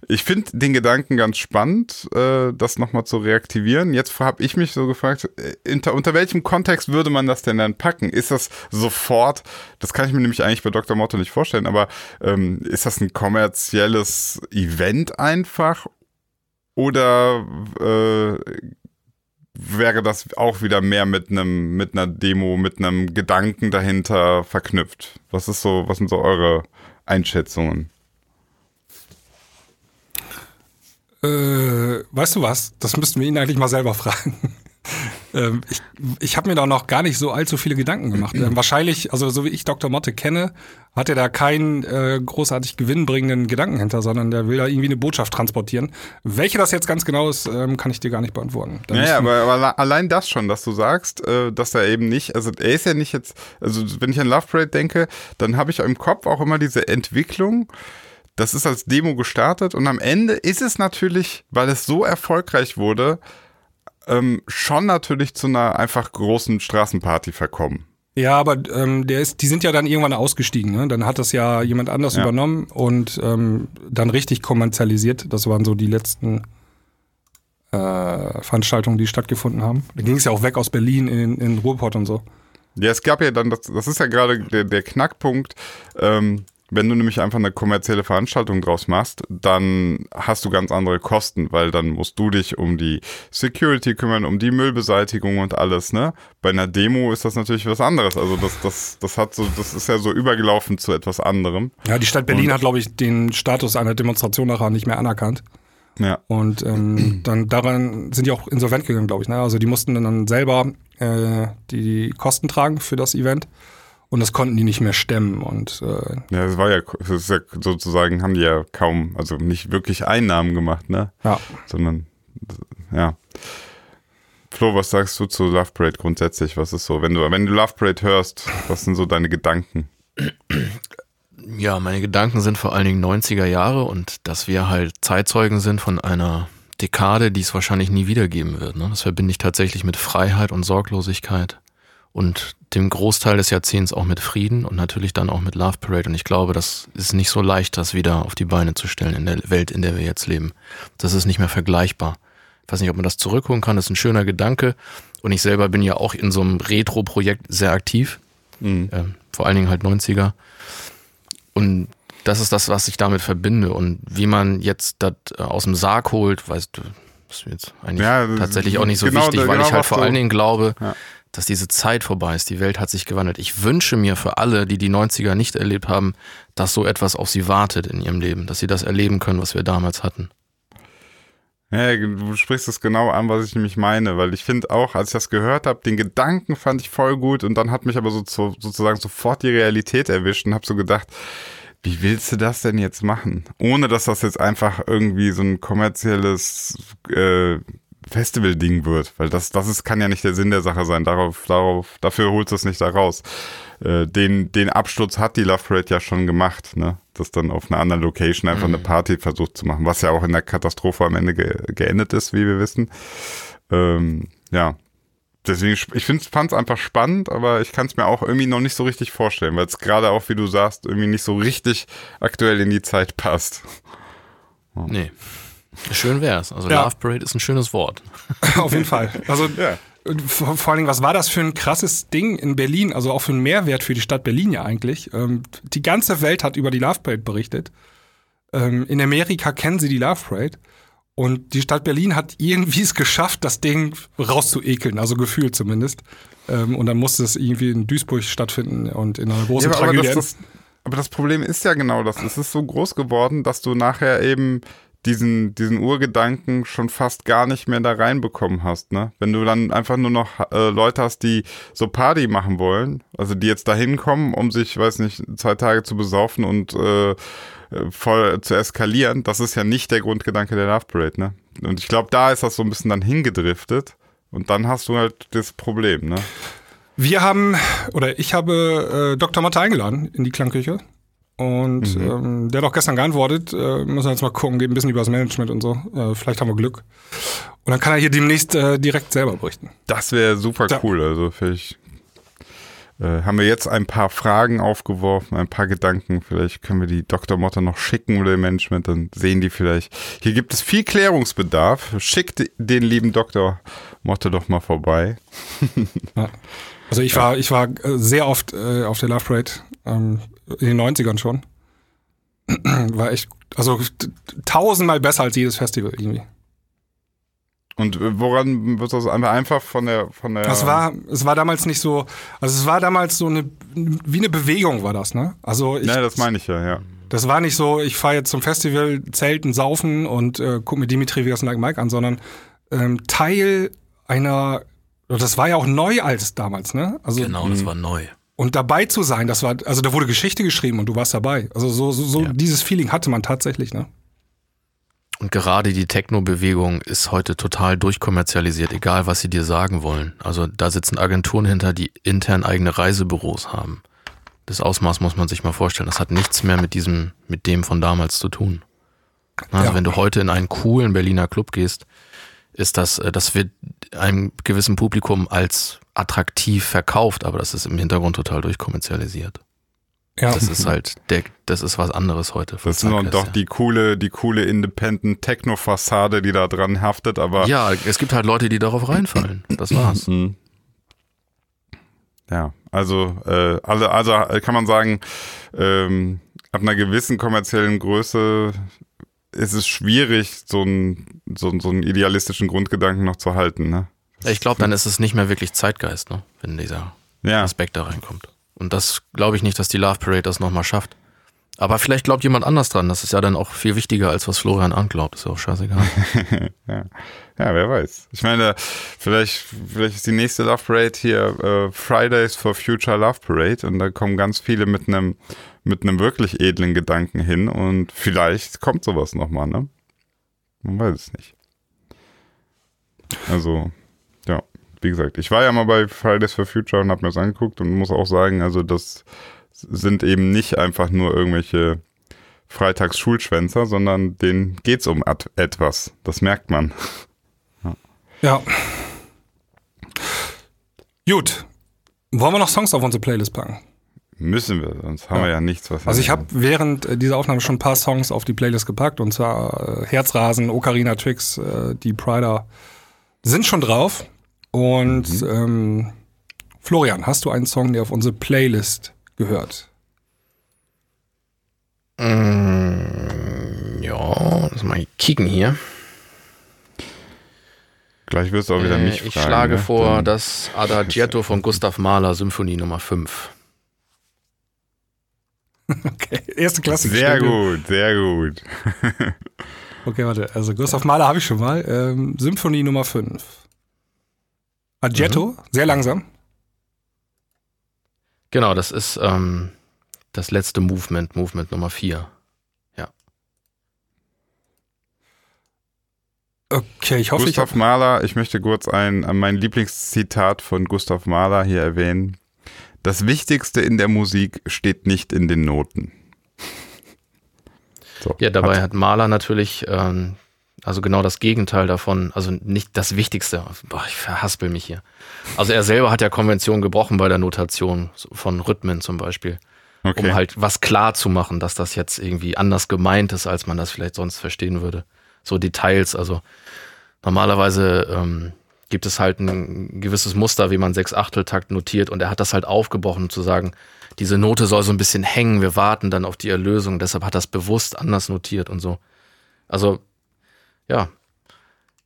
ich finde den Gedanken ganz spannend, äh, das nochmal zu reaktivieren. Jetzt habe ich mich so gefragt, äh, unter, unter welchem Kontext würde man das denn dann packen? Ist das sofort, das kann ich mir nämlich eigentlich bei Dr. Motto nicht vorstellen, aber ähm, ist das ein kommerzielles Event einfach? Oder äh, wäre das auch wieder mehr mit einem, mit einer Demo, mit einem Gedanken dahinter verknüpft? Was ist so, was sind so eure Einschätzungen?
Äh, weißt du was? Das müssten wir ihn eigentlich mal selber fragen. ähm, ich ich habe mir da noch gar nicht so allzu viele Gedanken gemacht. Ähm, wahrscheinlich, also so wie ich Dr. Motte kenne, hat er da keinen äh, großartig gewinnbringenden Gedanken hinter, sondern der will da irgendwie eine Botschaft transportieren. Welche das jetzt ganz genau ist, ähm, kann ich dir gar nicht beantworten. Da
Naja, aber, aber allein das schon, dass du sagst, äh, dass er eben nicht, also er ist ja nicht jetzt, also wenn ich an Love Parade denke, dann habe ich im Kopf auch immer diese Entwicklung. Das ist als Demo gestartet und am Ende ist es natürlich, weil es so erfolgreich wurde, ähm, schon natürlich zu einer einfach großen Straßenparty verkommen.
Ja, aber ähm, der ist, die sind ja dann irgendwann ausgestiegen. Ne? Dann hat das ja jemand anders
Ja.
übernommen und ähm, dann richtig kommerzialisiert. Das waren so die letzten äh, Veranstaltungen, die stattgefunden haben. Da ging es ja auch weg aus Berlin in, in Ruhrpott und so.
Ja, es gab ja dann, das, das ist ja gerade der, der Knackpunkt, ähm, wenn du nämlich einfach eine kommerzielle Veranstaltung draus machst, dann hast du ganz andere Kosten, weil dann musst du dich um die Security kümmern, um die Müllbeseitigung und alles, ne? Bei einer Demo ist das natürlich was anderes. Also das, das, das hat so, das ist ja so übergelaufen zu etwas anderem.
Ja, die Stadt Berlin
Und-
hat, glaube ich, den Status einer Demonstration nachher nicht mehr anerkannt.
Ja.
Und ähm, dann daran sind die auch insolvent gegangen, glaube ich. Ne? Also die mussten dann selber äh, die Kosten tragen für das Event. Und das konnten die nicht mehr stemmen. Und äh,
Ja, das war ja, das ist ja sozusagen, haben die ja kaum, also nicht wirklich Einnahmen gemacht, ne?
ja.
sondern ja. Flo, was sagst du zu Love Parade grundsätzlich? Was ist so, wenn du, wenn du Love Parade hörst, was sind so deine Gedanken?
Ja, meine Gedanken sind vor allen Dingen 90er Jahre und dass wir halt Zeitzeugen sind von einer Dekade, die es wahrscheinlich nie wiedergeben wird. Ne? Das verbinde ich tatsächlich mit Freiheit und Sorglosigkeit und dem Großteil des Jahrzehnts auch mit Frieden und natürlich dann auch mit Love Parade. Und ich glaube, das ist nicht so leicht, das wieder auf die Beine zu stellen in der Welt, in der wir jetzt leben. Das ist nicht mehr vergleichbar. Ich weiß nicht, ob man das zurückholen kann. Das ist ein schöner Gedanke. Und ich selber bin ja auch in so einem Retro-Projekt sehr aktiv.
Mhm.
Ähm, vor allen Dingen halt 90er. Und das ist das, was ich damit verbinde. Und wie man jetzt das äh, aus dem Sarg holt, weißt du, ist mir jetzt eigentlich
Ja,
tatsächlich auch nicht so
genau,
wichtig, weil
genau
ich halt vor allen Dingen glaube,
Ja.
Dass diese Zeit vorbei ist. Die Welt hat sich gewandelt. Ich wünsche mir für alle, die die 90er nicht erlebt haben, dass so etwas auf sie wartet in ihrem Leben, dass sie das erleben können, was wir damals hatten.
Ja, du sprichst es genau an, was ich nämlich meine, weil ich finde auch, als ich das gehört habe, den Gedanken fand ich voll gut und dann hat mich aber so zu, sozusagen sofort die Realität erwischt und habe so gedacht, wie willst du das denn jetzt machen? Ohne dass das jetzt einfach irgendwie so ein kommerzielles äh, Festival-Ding wird, weil das, das ist, kann ja nicht der Sinn der Sache sein. Darauf, darauf, dafür holst du es nicht da raus. Äh, den, den Absturz hat die Love Parade ja schon gemacht, ne? das dann auf einer anderen Location einfach eine Party versucht zu machen, was ja auch in der Katastrophe am Ende ge geendet ist, wie wir wissen. Ähm, ja, deswegen, ich fand es einfach spannend, aber ich kann es mir auch irgendwie noch nicht so richtig vorstellen, weil es gerade auch, wie du sagst, irgendwie nicht so richtig aktuell in die Zeit passt.
Nee. Schön wär's. Also
Ja.
Love Parade ist ein schönes Wort.
Auf jeden Fall. Also
Ja.
Vor allen Dingen, was war das für ein krasses Ding in Berlin? Also auch für einen Mehrwert für die Stadt Berlin ja eigentlich. Ähm, die ganze Welt hat über die Love Parade berichtet. Ähm, in Amerika kennen sie die Love Parade. Und die Stadt Berlin hat irgendwie es geschafft, das Ding rauszuekeln, also gefühlt zumindest. Ähm, und dann musste es irgendwie in Duisburg stattfinden und in einer großen
Ja, aber,
Tragödie.
das, das, aber das Problem ist ja genau das. Es ist so groß geworden, dass du nachher eben diesen, diesen Urgedanken schon fast gar nicht mehr da reinbekommen hast, ne? Wenn du dann einfach nur noch äh, Leute hast, die so Party machen wollen, also die jetzt da hinkommen, um sich, weiß nicht, zwei Tage zu besaufen und äh, voll zu eskalieren, das ist ja nicht der Grundgedanke der Love Parade, ne? Und ich glaube, da ist das so ein bisschen dann hingedriftet und dann hast du halt das Problem, ne?
Wir haben, oder ich habe äh, Dr. Motte eingeladen in die Klangküche. Und ähm, der hat auch gestern geantwortet. Äh, müssen wir jetzt mal gucken, geht ein bisschen über das Management und so. Äh, vielleicht haben wir Glück. Und dann kann er hier demnächst äh, direkt selber berichten.
Das wäre super
Ja.
cool. Also vielleicht äh, haben wir jetzt ein paar Fragen aufgeworfen, ein paar Gedanken. Vielleicht können wir die Dr. Motte noch schicken oder dem Management, dann sehen die vielleicht. Hier gibt es viel Klärungsbedarf. Schickt den lieben Dr. Motte doch mal vorbei.
Also ich war, ich war äh, sehr oft äh, auf der Love Parade, ähm, in den 90ern schon. War echt, also tausendmal besser als jedes Festival irgendwie.
Und äh, woran wird das einfach von der von der
Das war, es war damals nicht so, also es war damals so eine, wie eine Bewegung war das, ne? Also ich,
Ja, das meine ich ja, ja.
Das war nicht so, ich fahre jetzt zum Festival, zelten, saufen und äh, guck mir Dimitri Vegas Like Mike an, sondern ähm, Teil einer, das war ja auch neu als damals, ne? Also
Genau, das war neu.
Und dabei zu sein, das war, also da wurde Geschichte geschrieben und du warst dabei. Also so, so, so
Ja.
dieses Feeling hatte man tatsächlich, ne?
Und gerade die Techno-Bewegung ist heute total durchkommerzialisiert, egal was sie dir sagen wollen. Also da sitzen Agenturen hinter, die intern eigene Reisebüros haben. Das Ausmaß muss man sich mal vorstellen. Das hat nichts mehr mit diesem, mit dem von damals zu tun. Also
Ja.
wenn du heute in einen coolen Berliner Club gehst, ist das, äh, das wird einem gewissen Publikum als attraktiv verkauft, aber das ist im Hintergrund total durchkommerzialisiert.
Ja.
Das ist halt, der, das ist was anderes heute.
Das ist doch
her.
die coole, die coole Independent Techno-Fassade, die da dran haftet, aber
Ja, es gibt halt Leute, die darauf reinfallen. Das war's.
Mhm. Ja, also äh, also äh, kann man sagen, ähm, ab einer gewissen kommerziellen Größe ist es schwierig, so einen so, so einen idealistischen Grundgedanken noch zu halten, ne?
Ich glaube, dann ist es nicht mehr wirklich Zeitgeist, ne? wenn dieser
Ja,
Aspekt da reinkommt. Und das glaube ich nicht, dass die Love Parade das nochmal schafft. Aber vielleicht glaubt jemand anders dran. Das ist ja dann auch viel wichtiger, als was Florian Arndt glaubt. Ist ja auch scheißegal.
ja, wer weiß. Ich meine, vielleicht, vielleicht ist die nächste Love Parade hier äh, Fridays for Future Love Parade und da kommen ganz viele mit einem mit einem wirklich edlen Gedanken hin und vielleicht kommt sowas nochmal, ne? Man weiß es nicht. Also, ja, wie gesagt, ich war ja mal bei Fridays for Future und habe mir das angeguckt und muss auch sagen, also das sind eben nicht einfach nur irgendwelche Freitagsschulschwänzer, sondern denen geht's um etwas. Das merkt man.
Ja. Gut. Wollen wir noch Songs auf unsere Playlist packen?
Müssen wir, sonst haben wir ja nichts, was
Also ich habe während äh, dieser Aufnahme schon ein paar Songs auf die Playlist gepackt und zwar äh, Herzrasen, Ocarina Tricks, äh, die Prider sind schon drauf. Und ähm, Florian, hast du einen Song, der auf unsere Playlist gehört?
Mm, ja, lass mal kicken hier.
Gleich wirst du auch wieder
Äh,
mich
ich
fragen.
schlage
ne?
vor
Dann-
das Adagietto von Gustav Mahler, Symphonie Nummer 5.
Okay, erste Klasse.
Sehr gut, sehr gut.
Okay, warte. Also Gustav Mahler habe ich schon mal. Ähm, Symphonie Nummer 5. Aggetto, sehr langsam.
Genau, das ist ähm, das letzte Movement, Movement Nummer 4.
Okay, ich hoffe,
Gustav
ich
Mahler, ich möchte kurz ein, mein Lieblingszitat von Gustav Mahler hier erwähnen. Das Wichtigste in der Musik steht nicht in den Noten. So.
Ja, dabei hat Mahler natürlich, ähm, also genau das Gegenteil davon, also nicht das Wichtigste. Boah, ich verhaspel mich hier. Also er selber hat ja Konventionen gebrochen bei der Notation von Rhythmen zum Beispiel.
Okay.
Um halt was klar zu machen, dass das jetzt irgendwie anders gemeint ist, als man das vielleicht sonst verstehen würde. So Details, also normalerweise ähm, gibt es halt ein gewisses Muster, wie man sechs Achteltakt notiert und er hat das halt aufgebrochen, um zu sagen, diese Note soll so ein bisschen hängen, wir warten dann auf die Erlösung, deshalb hat das bewusst anders notiert und so. Also, ja,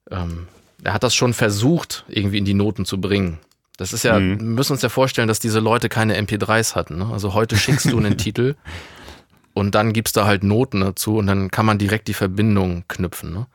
ähm, er hat das schon versucht, irgendwie in die Noten zu bringen. Das ist ja,
Mhm.
wir müssen uns ja vorstellen, dass diese Leute keine MP3s hatten. Ne? Also heute schickst du einen Titel und dann gibst du halt Noten dazu und dann kann man direkt die Verbindung knüpfen. Ne?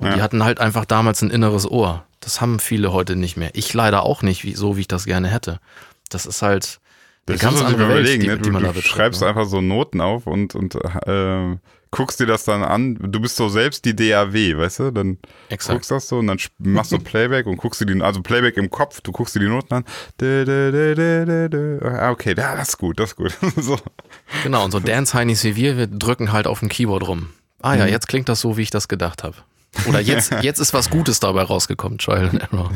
Und
Ja.
die hatten halt einfach damals ein inneres Ohr. Das haben viele heute nicht mehr. Ich leider auch nicht, wie, so wie ich das gerne hätte. Das ist halt eine
Das
ganz andere
mal
Welt,
überlegen,
die,
ne?
die
Du,
man
du
da betritt.
schreibst
ne?
einfach so Noten auf und, und äh, guckst dir das dann an. Du bist so selbst die DAW, weißt du? Dann
Exakt.
guckst das so und dann machst du Playback und guckst dir die, also Playback im Kopf, du guckst dir die Noten an. Ah, okay, ja, das ist gut, das ist gut. so.
Genau, und so Dance-Heinis wie wir, wir drücken halt auf dem Keyboard rum. Ah
Mhm.
ja, jetzt klingt das so, wie ich das gedacht habe. Oder jetzt, jetzt ist was Gutes dabei rausgekommen, Trial and Error.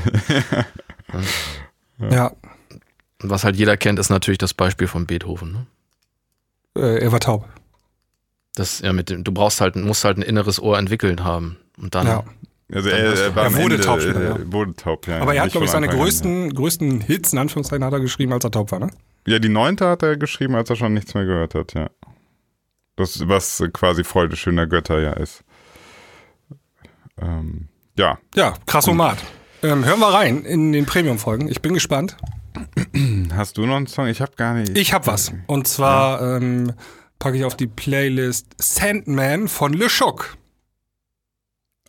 Ja,
was halt jeder kennt, ist natürlich das Beispiel von Beethoven. Ne?
äh, er war taub.
Das, ja, mit dem, du brauchst halt, musst halt ein inneres Ohr entwickelt haben. Und dann,
Ja.
Also
Dann
er, er war
Er wurde
Ende,
taub später,
äh,
ja.
wurde taub, ja.
Aber er hat, glaube ich, seine größten, größten Hits, in Anführungszeichen, hat er geschrieben, als er taub war, ne?
Ja. ja, die neunte hat er geschrieben, als er schon nichts mehr gehört hat, ja. Das, was quasi Freude schöner Götter ja ist. Ähm, ja,
Ja, krassomat. Ähm, hören wir rein in den Premium-Folgen. Ich bin gespannt.
hast du noch einen Song? Ich habe gar nicht.
Ich hab was. Und zwar ähm, packe ich auf die Playlist Sandman von Le Choc.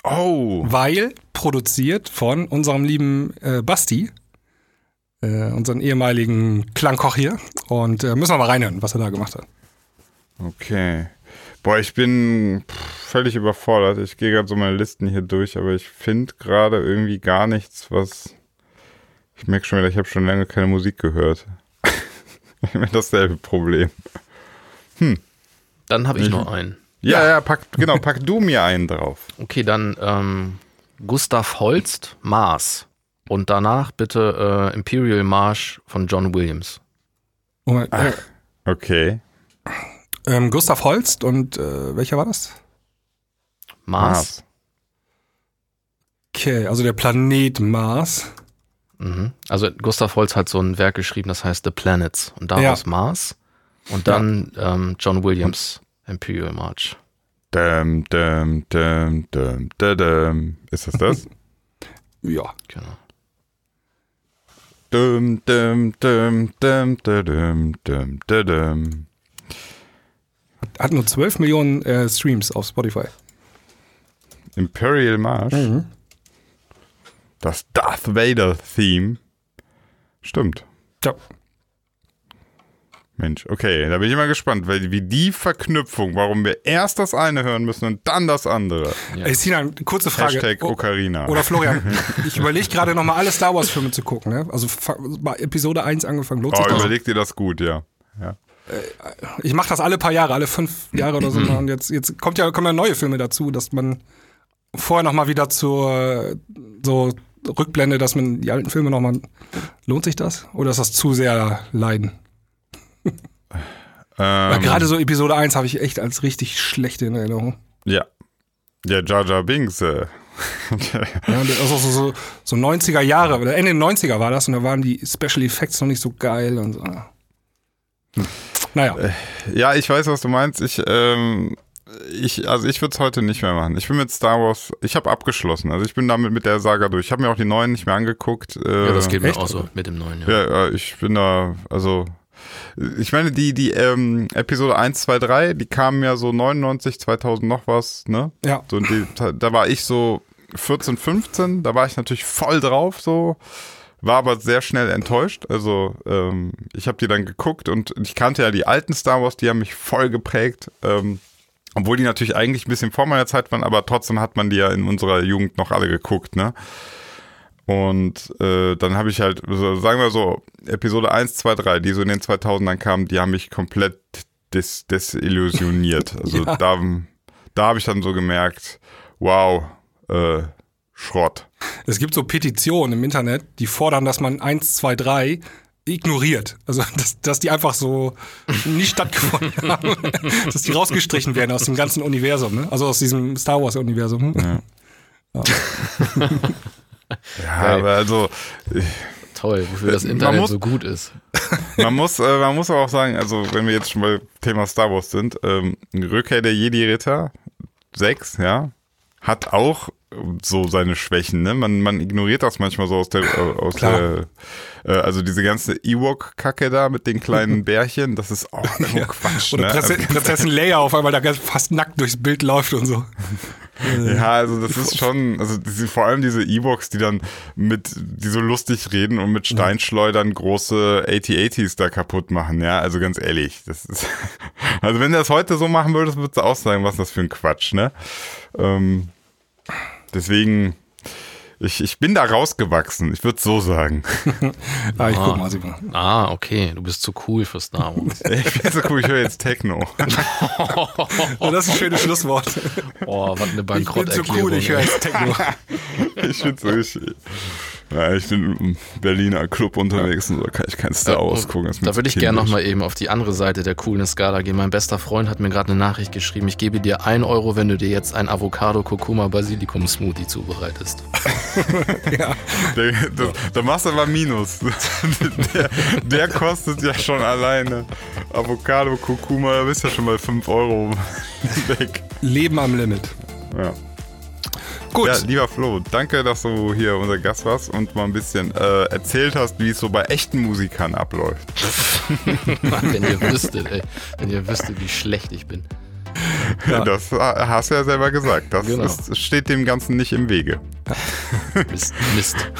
Oh,
Weil produziert von unserem lieben äh, Basti, äh, unseren ehemaligen Klangkoch hier. Und äh, müssen wir mal reinhören, was er da gemacht hat.
okay. Boah, ich bin pff, völlig überfordert. Ich gehe gerade so meine Listen hier durch, aber ich finde gerade irgendwie gar nichts, was. Ich merke schon wieder, ich habe schon lange keine Musik gehört. ich habe dasselbe Problem.
dann habe ich
Mhm.
noch einen.
Ja, ja, pack, genau, pack du mir einen drauf.
Okay, dann ähm, Gustav Holst, Mars. Und danach bitte äh, Imperial March von John Williams.
Moment, äh,
Okay.
Ähm, Gustav Holst und äh, welcher war das?
Mars.
Okay, also der Planet Mars.
Mhm. Also Gustav Holst hat so ein Werk geschrieben, das heißt The Planets. Und daraus Mars. Und dann ähm, John Williams, Imperial March.
Däm, däm, däm, däm, däm. Ist das das?
Ja.
Genau.
däm, däm, däm, däm, däm, däm, däm, däm.
Hat nur 12 Millionen äh, Streams auf Spotify.
Imperial March. Das Darth Vader Theme. Stimmt.
Ja.
Mensch, okay, da bin ich mal gespannt, weil wie die Verknüpfung, warum wir erst das eine hören müssen und dann das andere.
Ja.
Ey, Sinan, kurze Frage.
Hashtag
O-
Ocarina.
Oder Florian, ich überlege gerade nochmal alle Star Wars Filme zu gucken. Ne? Also bei Episode 1 angefangen. Lohnt
oh,
sich das?
überleg dir das gut, ja. ja.
Ich mache das alle paar Jahre, alle fünf Jahre oder so. mal. Und jetzt, jetzt kommt ja, kommen ja neue Filme dazu, dass man vorher nochmal wieder zur so Rückblende, dass man die alten Filme nochmal. Lohnt sich das? Oder ist das zu sehr Leiden?
Ähm,
gerade so Episode 1 habe ich echt als richtig schlechte in Erinnerung.
Ja. Ja, Jar Jar Binks. Äh.
Ja, das ist auch so, so, so 90er Jahre, oder Ende der 90er war das und da waren die Special Effects noch nicht so geil und so. Naja,
ja, ich weiß, was du meinst. Ich, ähm, ich, also ich würde es heute nicht mehr machen. Ich bin mit Star Wars, ich habe abgeschlossen. Also ich bin damit mit der Saga durch. Ich habe mir auch die neuen nicht mehr angeguckt. Äh,
Ja, das geht mir
echt?
auch so mit dem neuen, ja.
Ja, ja, ich bin da, also ich meine, die, die ähm, Episode 1, 2, 3, die kamen ja so 99, 2000 noch was, ne?
ja.
So, die, da war ich so 14, 15, da war ich natürlich voll drauf so, war aber sehr schnell enttäuscht. Also ähm, ich habe die dann geguckt und ich kannte ja die alten Star Wars, die haben mich voll geprägt. Ähm, obwohl die natürlich eigentlich ein bisschen vor meiner Zeit waren, aber trotzdem hat man die ja in unserer Jugend noch alle geguckt, ne? Und äh, dann habe ich halt, sagen wir so, Episode 1, 2, 3, die so in den 2000ern kamen, die haben mich komplett des, desillusioniert. Also
Ja.
da, da habe ich dann so gemerkt, wow, äh, Schrott.
Es gibt so Petitionen im Internet, die fordern, dass man 1, 2, 3 ignoriert. Also, dass, dass die einfach so nicht stattgefunden haben. dass die rausgestrichen werden aus dem ganzen Universum, ne? Also aus diesem Star Wars-Universum.
Ja. Ja, aber also,
Toll, wofür das Internet muss, so gut ist.
Man muss, äh, man muss aber auch sagen, also wenn wir jetzt schon bei Thema Star Wars sind, ähm, Rückkehr der Jedi-Ritter 6, ja, hat auch so seine Schwächen, ne? Man, man ignoriert das manchmal so aus der, äh, aus der, äh, also diese ganze Ewok-Kacke da mit den kleinen Bärchen, das ist auch ja. Quatsch,
Oder
ne?
Prinzessin,
Also-
Prinzessin Leia auf einmal da ganz fast nackt durchs Bild läuft und so.
Ja, also das ist schon, also diese, vor allem diese E-Box, die dann mit, die so lustig reden und mit Steinschleudern große AT-ATs da kaputt machen, ja, also ganz ehrlich, das ist, also wenn du das heute so machen würdest, würdest du auch sagen, was ist das für ein Quatsch, ne? Ähm, deswegen, ich, ich bin da rausgewachsen, ich würde so sagen.
Ah, ich guck mal, Simon.
Ah, okay, du bist zu cool für Star Wars.
Ich bin so cool, ich höre jetzt Techno.
Oh, das ist ein schönes Schlusswort.
Oh, was eine
Ich bin zu
Bankrotterklärung.
cool, ich höre jetzt Techno.
Ich bin so, ich, ja, ich bin im Berliner Club unterwegs und so kann ich kein Star Wars gucken. das ist mir
Da würde ich gerne nochmal eben auf die andere Seite der coolen Skala gehen. Mein bester Freund hat mir gerade eine Nachricht geschrieben. Ich gebe dir ein Euro, wenn du dir jetzt ein Avocado Kurkuma Basilikum Smoothie zubereitest.
ja.
Der, das, da machst du aber Minus. Der, der kostet ja schon alleine. Avocado, Kurkuma, da bist du ja schon mal 5 Euro weg.
Leben am Limit.
Ja.
Gut.
ja, lieber Flo, danke, dass du hier unser Gast warst und mal ein bisschen äh, erzählt hast, wie es so bei echten Musikern abläuft.
wenn ihr wüsstet, ey. Wenn ihr wüsstet, wie schlecht ich bin.
Das hast du ja selber gesagt. Das
Genau.
ist, steht dem Ganzen nicht im Wege.
Mist. Mist.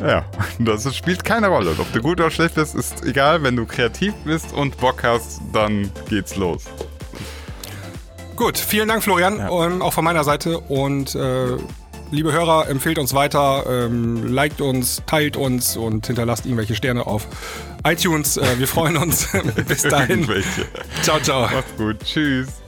Ja, das spielt keine Rolle. Ob du gut oder schlecht bist, ist egal. Wenn du kreativ bist und Bock hast, dann geht's los.
Gut, vielen Dank, Florian, ähm, auch von meiner Seite. Und äh, liebe Hörer, empfehlt uns weiter, ähm, liked uns, teilt uns und hinterlasst irgendwelche Sterne auf iTunes. Äh, wir freuen uns. Bis dahin. Ciao, ciao.
Mach's gut. Tschüss.